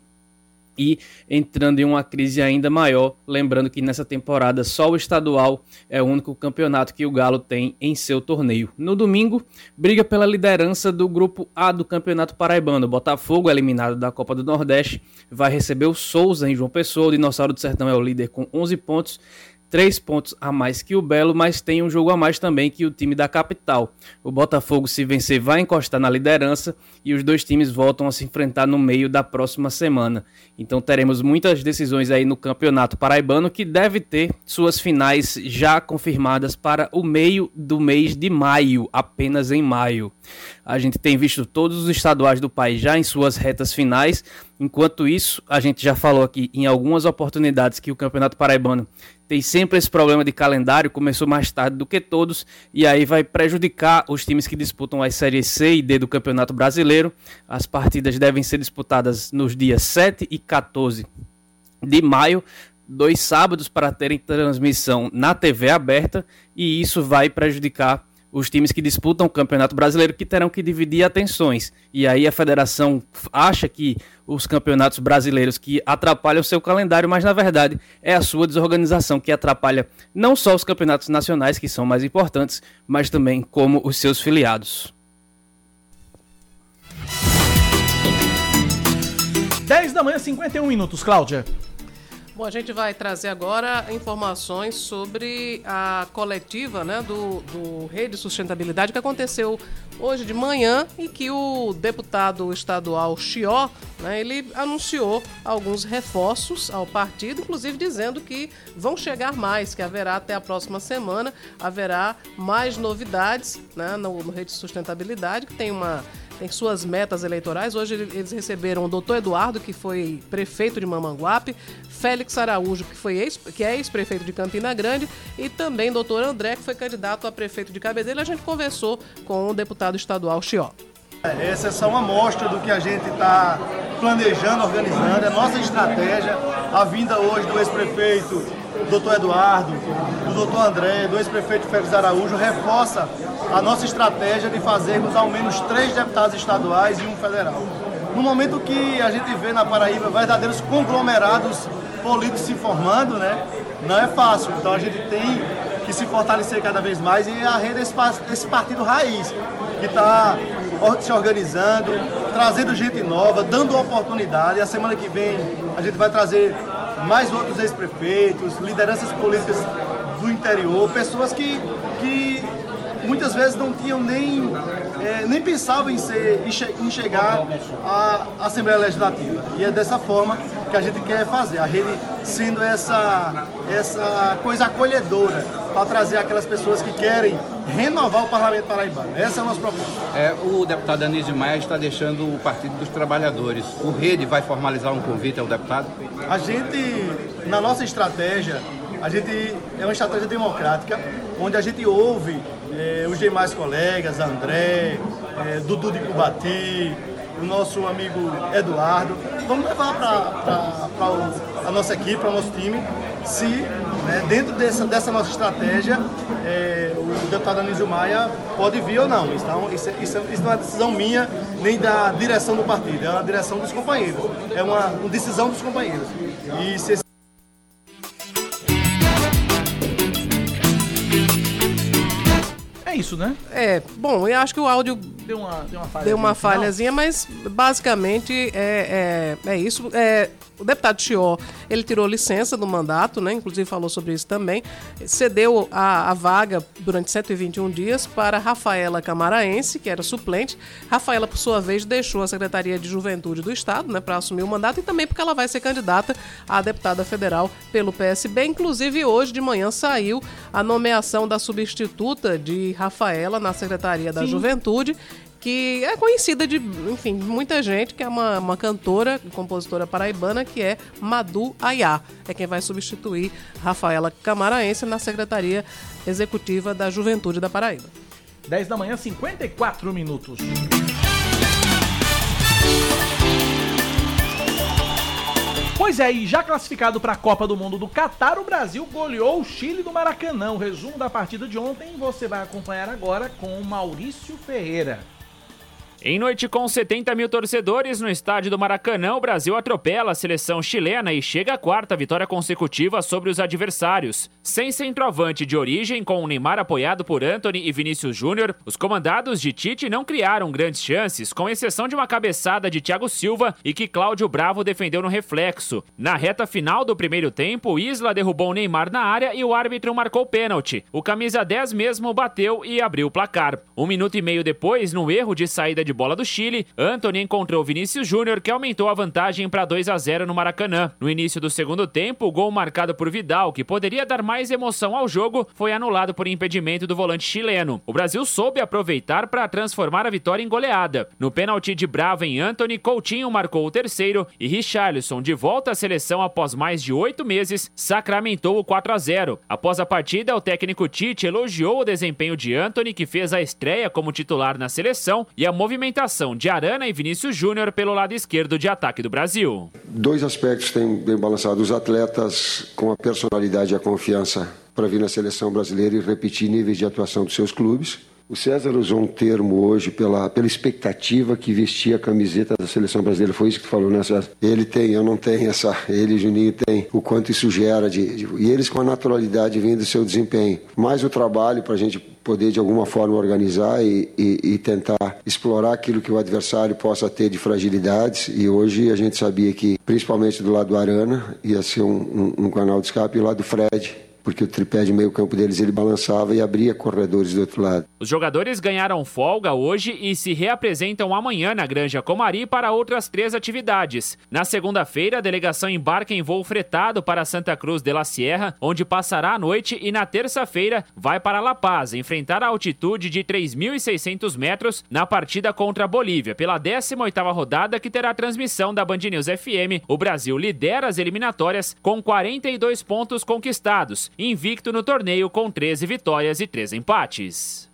e entrando em uma crise ainda maior. Lembrando que nessa temporada só o estadual é o único campeonato que o Galo tem em seu torneio. No domingo, briga pela liderança do grupo A do Campeonato Paraibano. Botafogo, eliminado da Copa do Nordeste, vai receber o Souza em João Pessoa. O Dinossauro do Sertão é o líder com 11 pontos. Três pontos a mais que o Belo, mas tem um jogo a mais também que o time da capital. O Botafogo, se vencer, vai encostar na liderança e os dois times voltam a se enfrentar no meio da próxima semana. Então teremos muitas decisões aí no Campeonato Paraibano que deve ter suas finais já confirmadas para o meio do mês de maio, apenas em maio. A gente tem visto todos os estaduais do país já em suas retas finais. Enquanto isso, a gente já falou aqui em algumas oportunidades que o Campeonato Paraibano tem sempre esse problema de calendário, começou mais tarde do que todos, e aí vai prejudicar os times que disputam as séries C e D do Campeonato Brasileiro. As partidas devem ser disputadas nos dias 7 e 14 de maio, dois sábados para terem transmissão na TV aberta, e isso vai prejudicar os times que disputam o Campeonato Brasileiro que terão que dividir atenções. E aí a federação acha que os campeonatos brasileiros que atrapalham o seu calendário, mas na verdade é a sua desorganização que atrapalha não só os campeonatos nacionais, que são mais importantes, mas também como os seus filiados. 10 da manhã, 51 minutos, Cláudia. Bom, a gente vai trazer agora informações sobre a coletiva né, do, do Rede Sustentabilidade que aconteceu hoje de manhã e que o deputado estadual Chió, né, ele anunciou alguns reforços ao partido, inclusive dizendo que vão chegar mais, que haverá até a próxima semana, haverá mais novidades né, no, no Rede Sustentabilidade, que tem uma tem suas metas eleitorais. Hoje eles receberam o doutor Eduardo, que foi prefeito de Mamanguape, Félix Araújo, que, foi ex, que é ex-prefeito de Campina Grande, e também o doutor André, que foi candidato a prefeito de Cabedelo. A gente conversou com o deputado estadual Chió. Essa é só uma amostra do que a gente está planejando, organizando, é nossa estratégia. A vinda hoje do ex-prefeito doutor Eduardo, do doutor André, do ex-prefeito Félix Araújo, reforça a nossa estratégia de fazermos ao menos três deputados estaduais e um federal. No momento que a gente vê na Paraíba verdadeiros conglomerados políticos se formando, né? Não é fácil. Então a gente tem que se fortalecer cada vez mais e a rede esse, esse partido raiz, que está se organizando, trazendo gente nova, dando oportunidade. A semana que vem a gente vai trazer mais outros ex-prefeitos, lideranças políticas do interior, pessoas que, que muitas vezes não tinham nem, é, nem pensavam em, ser, em chegar à Assembleia Legislativa. E é dessa forma que a gente quer fazer, a rede sendo essa, essa coisa acolhedora para trazer aquelas pessoas que querem renovar o Parlamento Paraibano. Essa é a nossa proposta. É, o deputado Anísio Maia está deixando o Partido dos Trabalhadores. O Rede vai formalizar um convite ao deputado? A gente, na nossa estratégia, a gente é uma estratégia democrática, onde a gente ouve é, os demais colegas, André, é, Dudu de Cubati, o nosso amigo Eduardo. Vamos levar para a nossa equipe, para o nosso time, se né, dentro dessa, dessa nossa estratégia é, o deputado Anísio Maia pode vir ou não. Então, isso, isso, isso não é decisão minha, nem da direção do partido, é uma direção dos companheiros. É uma, uma decisão dos companheiros. E se esse É isso, né? É, bom, eu acho que o áudio deu uma, deu uma, falha deu uma falhazinha, mas basicamente é, é, é isso. É, o deputado Chió, ele tirou licença do mandato, né? Inclusive falou sobre isso também. Cedeu a, a vaga durante 121 dias para Rafaela Camaraense, que era suplente. Rafaela, por sua vez, deixou a Secretaria de Juventude do Estado, né, para assumir o mandato e também porque ela vai ser candidata a deputada federal pelo PSB. Inclusive, hoje de manhã saiu a nomeação da substituta de Rafaela na Secretaria da Sim. Juventude que é conhecida de, enfim, muita gente, que é uma, uma cantora, compositora paraibana, que é Madu Ayá. É quem vai substituir Rafaela Camaraense na Secretaria Executiva da Juventude da Paraíba. 10 da manhã, 54 minutos. Pois é, e já classificado para a Copa do Mundo do Catar, o Brasil goleou o Chile do Maracanã. O resumo da partida de ontem você vai acompanhar agora com o Maurício Ferreira. Em noite com 70 mil torcedores no estádio do Maracanã, o Brasil atropela a seleção chilena e chega à quarta vitória consecutiva sobre os adversários. Sem centroavante de origem, com o Neymar apoiado por Anthony e Vinícius Júnior, os comandados de Tite não criaram grandes chances, com exceção de uma cabeçada de Thiago Silva e que Cláudio Bravo defendeu no reflexo. Na reta final do primeiro tempo, Isla derrubou o Neymar na área e o árbitro marcou pênalti. O camisa 10 mesmo bateu e abriu o placar. Um minuto e meio depois, no erro de saída de bola do Chile, Anthony encontrou Vinícius Júnior, que aumentou a vantagem para 2 a 0 no Maracanã. No início do segundo tempo, o gol marcado por Vidal, que poderia dar mais emoção ao jogo, foi anulado por impedimento do volante chileno. O Brasil soube aproveitar para transformar a vitória em goleada. No pênalti de Bravo em Anthony, Coutinho marcou o terceiro e Richarlison, de volta à seleção após mais de oito meses, sacramentou o 4 a 0. Após a partida, o técnico Tite elogiou o desempenho de Anthony, que fez a estreia como titular na seleção, e a movimentação de Arana e Vinícius Júnior pelo lado esquerdo de ataque do Brasil. Dois aspectos têm bem balançado os atletas com a personalidade e a confiança para vir na seleção brasileira e repetir níveis de atuação dos seus clubes. O César usou um termo hoje pela, pela expectativa que vestia a camiseta da seleção brasileira. Foi isso que tu falou, né, César? Ele tem, eu não tenho essa. Ele, Juninho, tem. O quanto isso gera. De, de e eles com a naturalidade vindo do seu desempenho. Mais o trabalho para a gente poder, de alguma forma, organizar e, e, e, tentar explorar aquilo que o adversário possa ter de fragilidades. E hoje a gente sabia que, principalmente do lado do Arana, ia ser um, um, um canal de escape e lado do Fred porque o tripé de meio campo deles ele balançava e abria corredores do outro lado. Os jogadores ganharam folga hoje e se reapresentam amanhã na Granja Comari para outras três atividades. Na segunda-feira, a delegação embarca em voo fretado para Santa Cruz de la Sierra, onde passará a noite e na terça-feira vai para La Paz enfrentar a altitude de 3.600 metros na partida contra a Bolívia pela 18ª rodada que terá transmissão da Band News FM. O Brasil lidera as eliminatórias com 42 pontos conquistados invicto no torneio com 13 vitórias e 3 empates.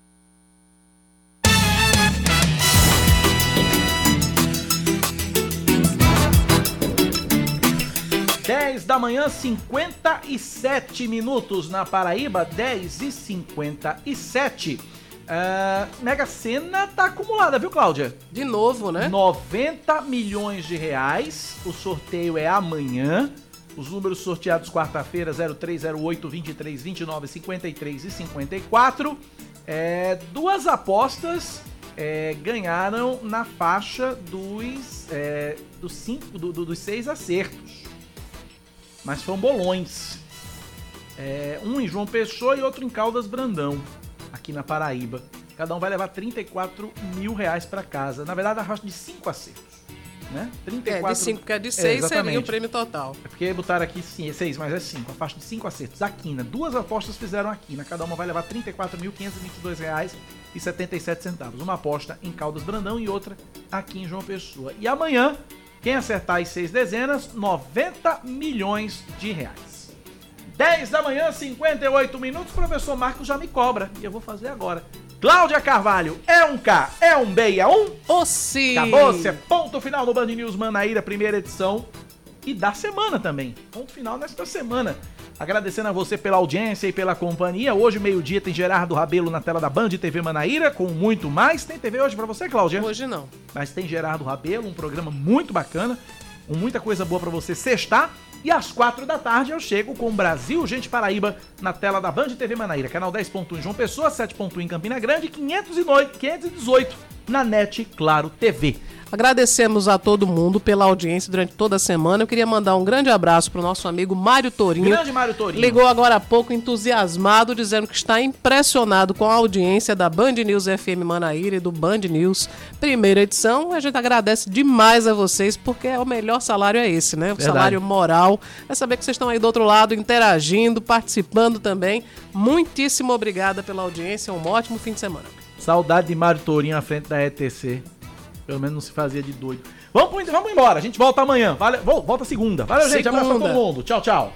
Dez da manhã, 57 minutos na Paraíba, 10 e 57. Uh, Mega Sena tá acumulada, viu, Cláudia? De novo, né? 90 milhões de reais. O sorteio é amanhã. Os números sorteados quarta-feira, 0308, 23, 29, 53 e 54. É, duas apostas é, ganharam na faixa dos, é, dos, cinco, do, do, dos seis acertos. Mas foram bolões. É, um em João Pessoa e outro em Caldas Brandão, aqui na Paraíba. Cada um vai levar 34 mil reais para casa. Na verdade, a faixa de cinco acertos né? 34... É, de 5, porque é de 6 é, seria o prêmio total. É porque botaram aqui 6, mas é 5, a faixa de 5 acertos. A quina, duas apostas fizeram a quina, cada uma vai levar R$ 34.522,77. Uma aposta em Caldas Brandão e outra aqui em João Pessoa. E amanhã, quem acertar as seis dezenas, 90 milhões de reais. 10 da manhã, 58 minutos, o professor Marcos já me cobra. E eu vou fazer agora. Cláudia Carvalho, é um K, é um B e é um? Ô, sim! Acabou-se, é ponto final do Band News Manaíra, primeira edição. E da semana também. Ponto final nesta semana. Agradecendo a você pela audiência e pela companhia. Hoje, meio-dia, tem Gerardo Rabelo na tela da Band TV Manaíra, com muito mais. Tem TV hoje para você, Cláudia? Hoje não. Mas tem Gerardo Rabelo, um programa muito bacana, com muita coisa boa para você sextar. E às quatro da tarde eu chego com Brasil Gente Paraíba na tela da Band TV Manaíra, canal 10.1 em João Pessoa, 7.1 em Campina Grande, 518 na NET Claro TV. Agradecemos a todo mundo pela audiência durante toda a semana. Eu queria mandar um grande abraço para o nosso amigo Mário Torinho. Grande Mário Torinho. Ligou agora há pouco entusiasmado, dizendo que está impressionado com a audiência da Band News FM Manaíra e do Band News primeira edição. A gente agradece demais a vocês, porque é o melhor salário é esse, né? O Verdade. salário moral. É saber que vocês estão aí do outro lado interagindo, participando também. Muitíssimo obrigada pela audiência. Um ótimo fim de semana. Saudade de Mário Torinho à frente da ETC. Pelo menos não se fazia de doido. Vamos, vamos embora. A gente volta amanhã. Vale, volta segunda. Valeu, gente. Segunda. Abraço pra todo mundo. Tchau, tchau.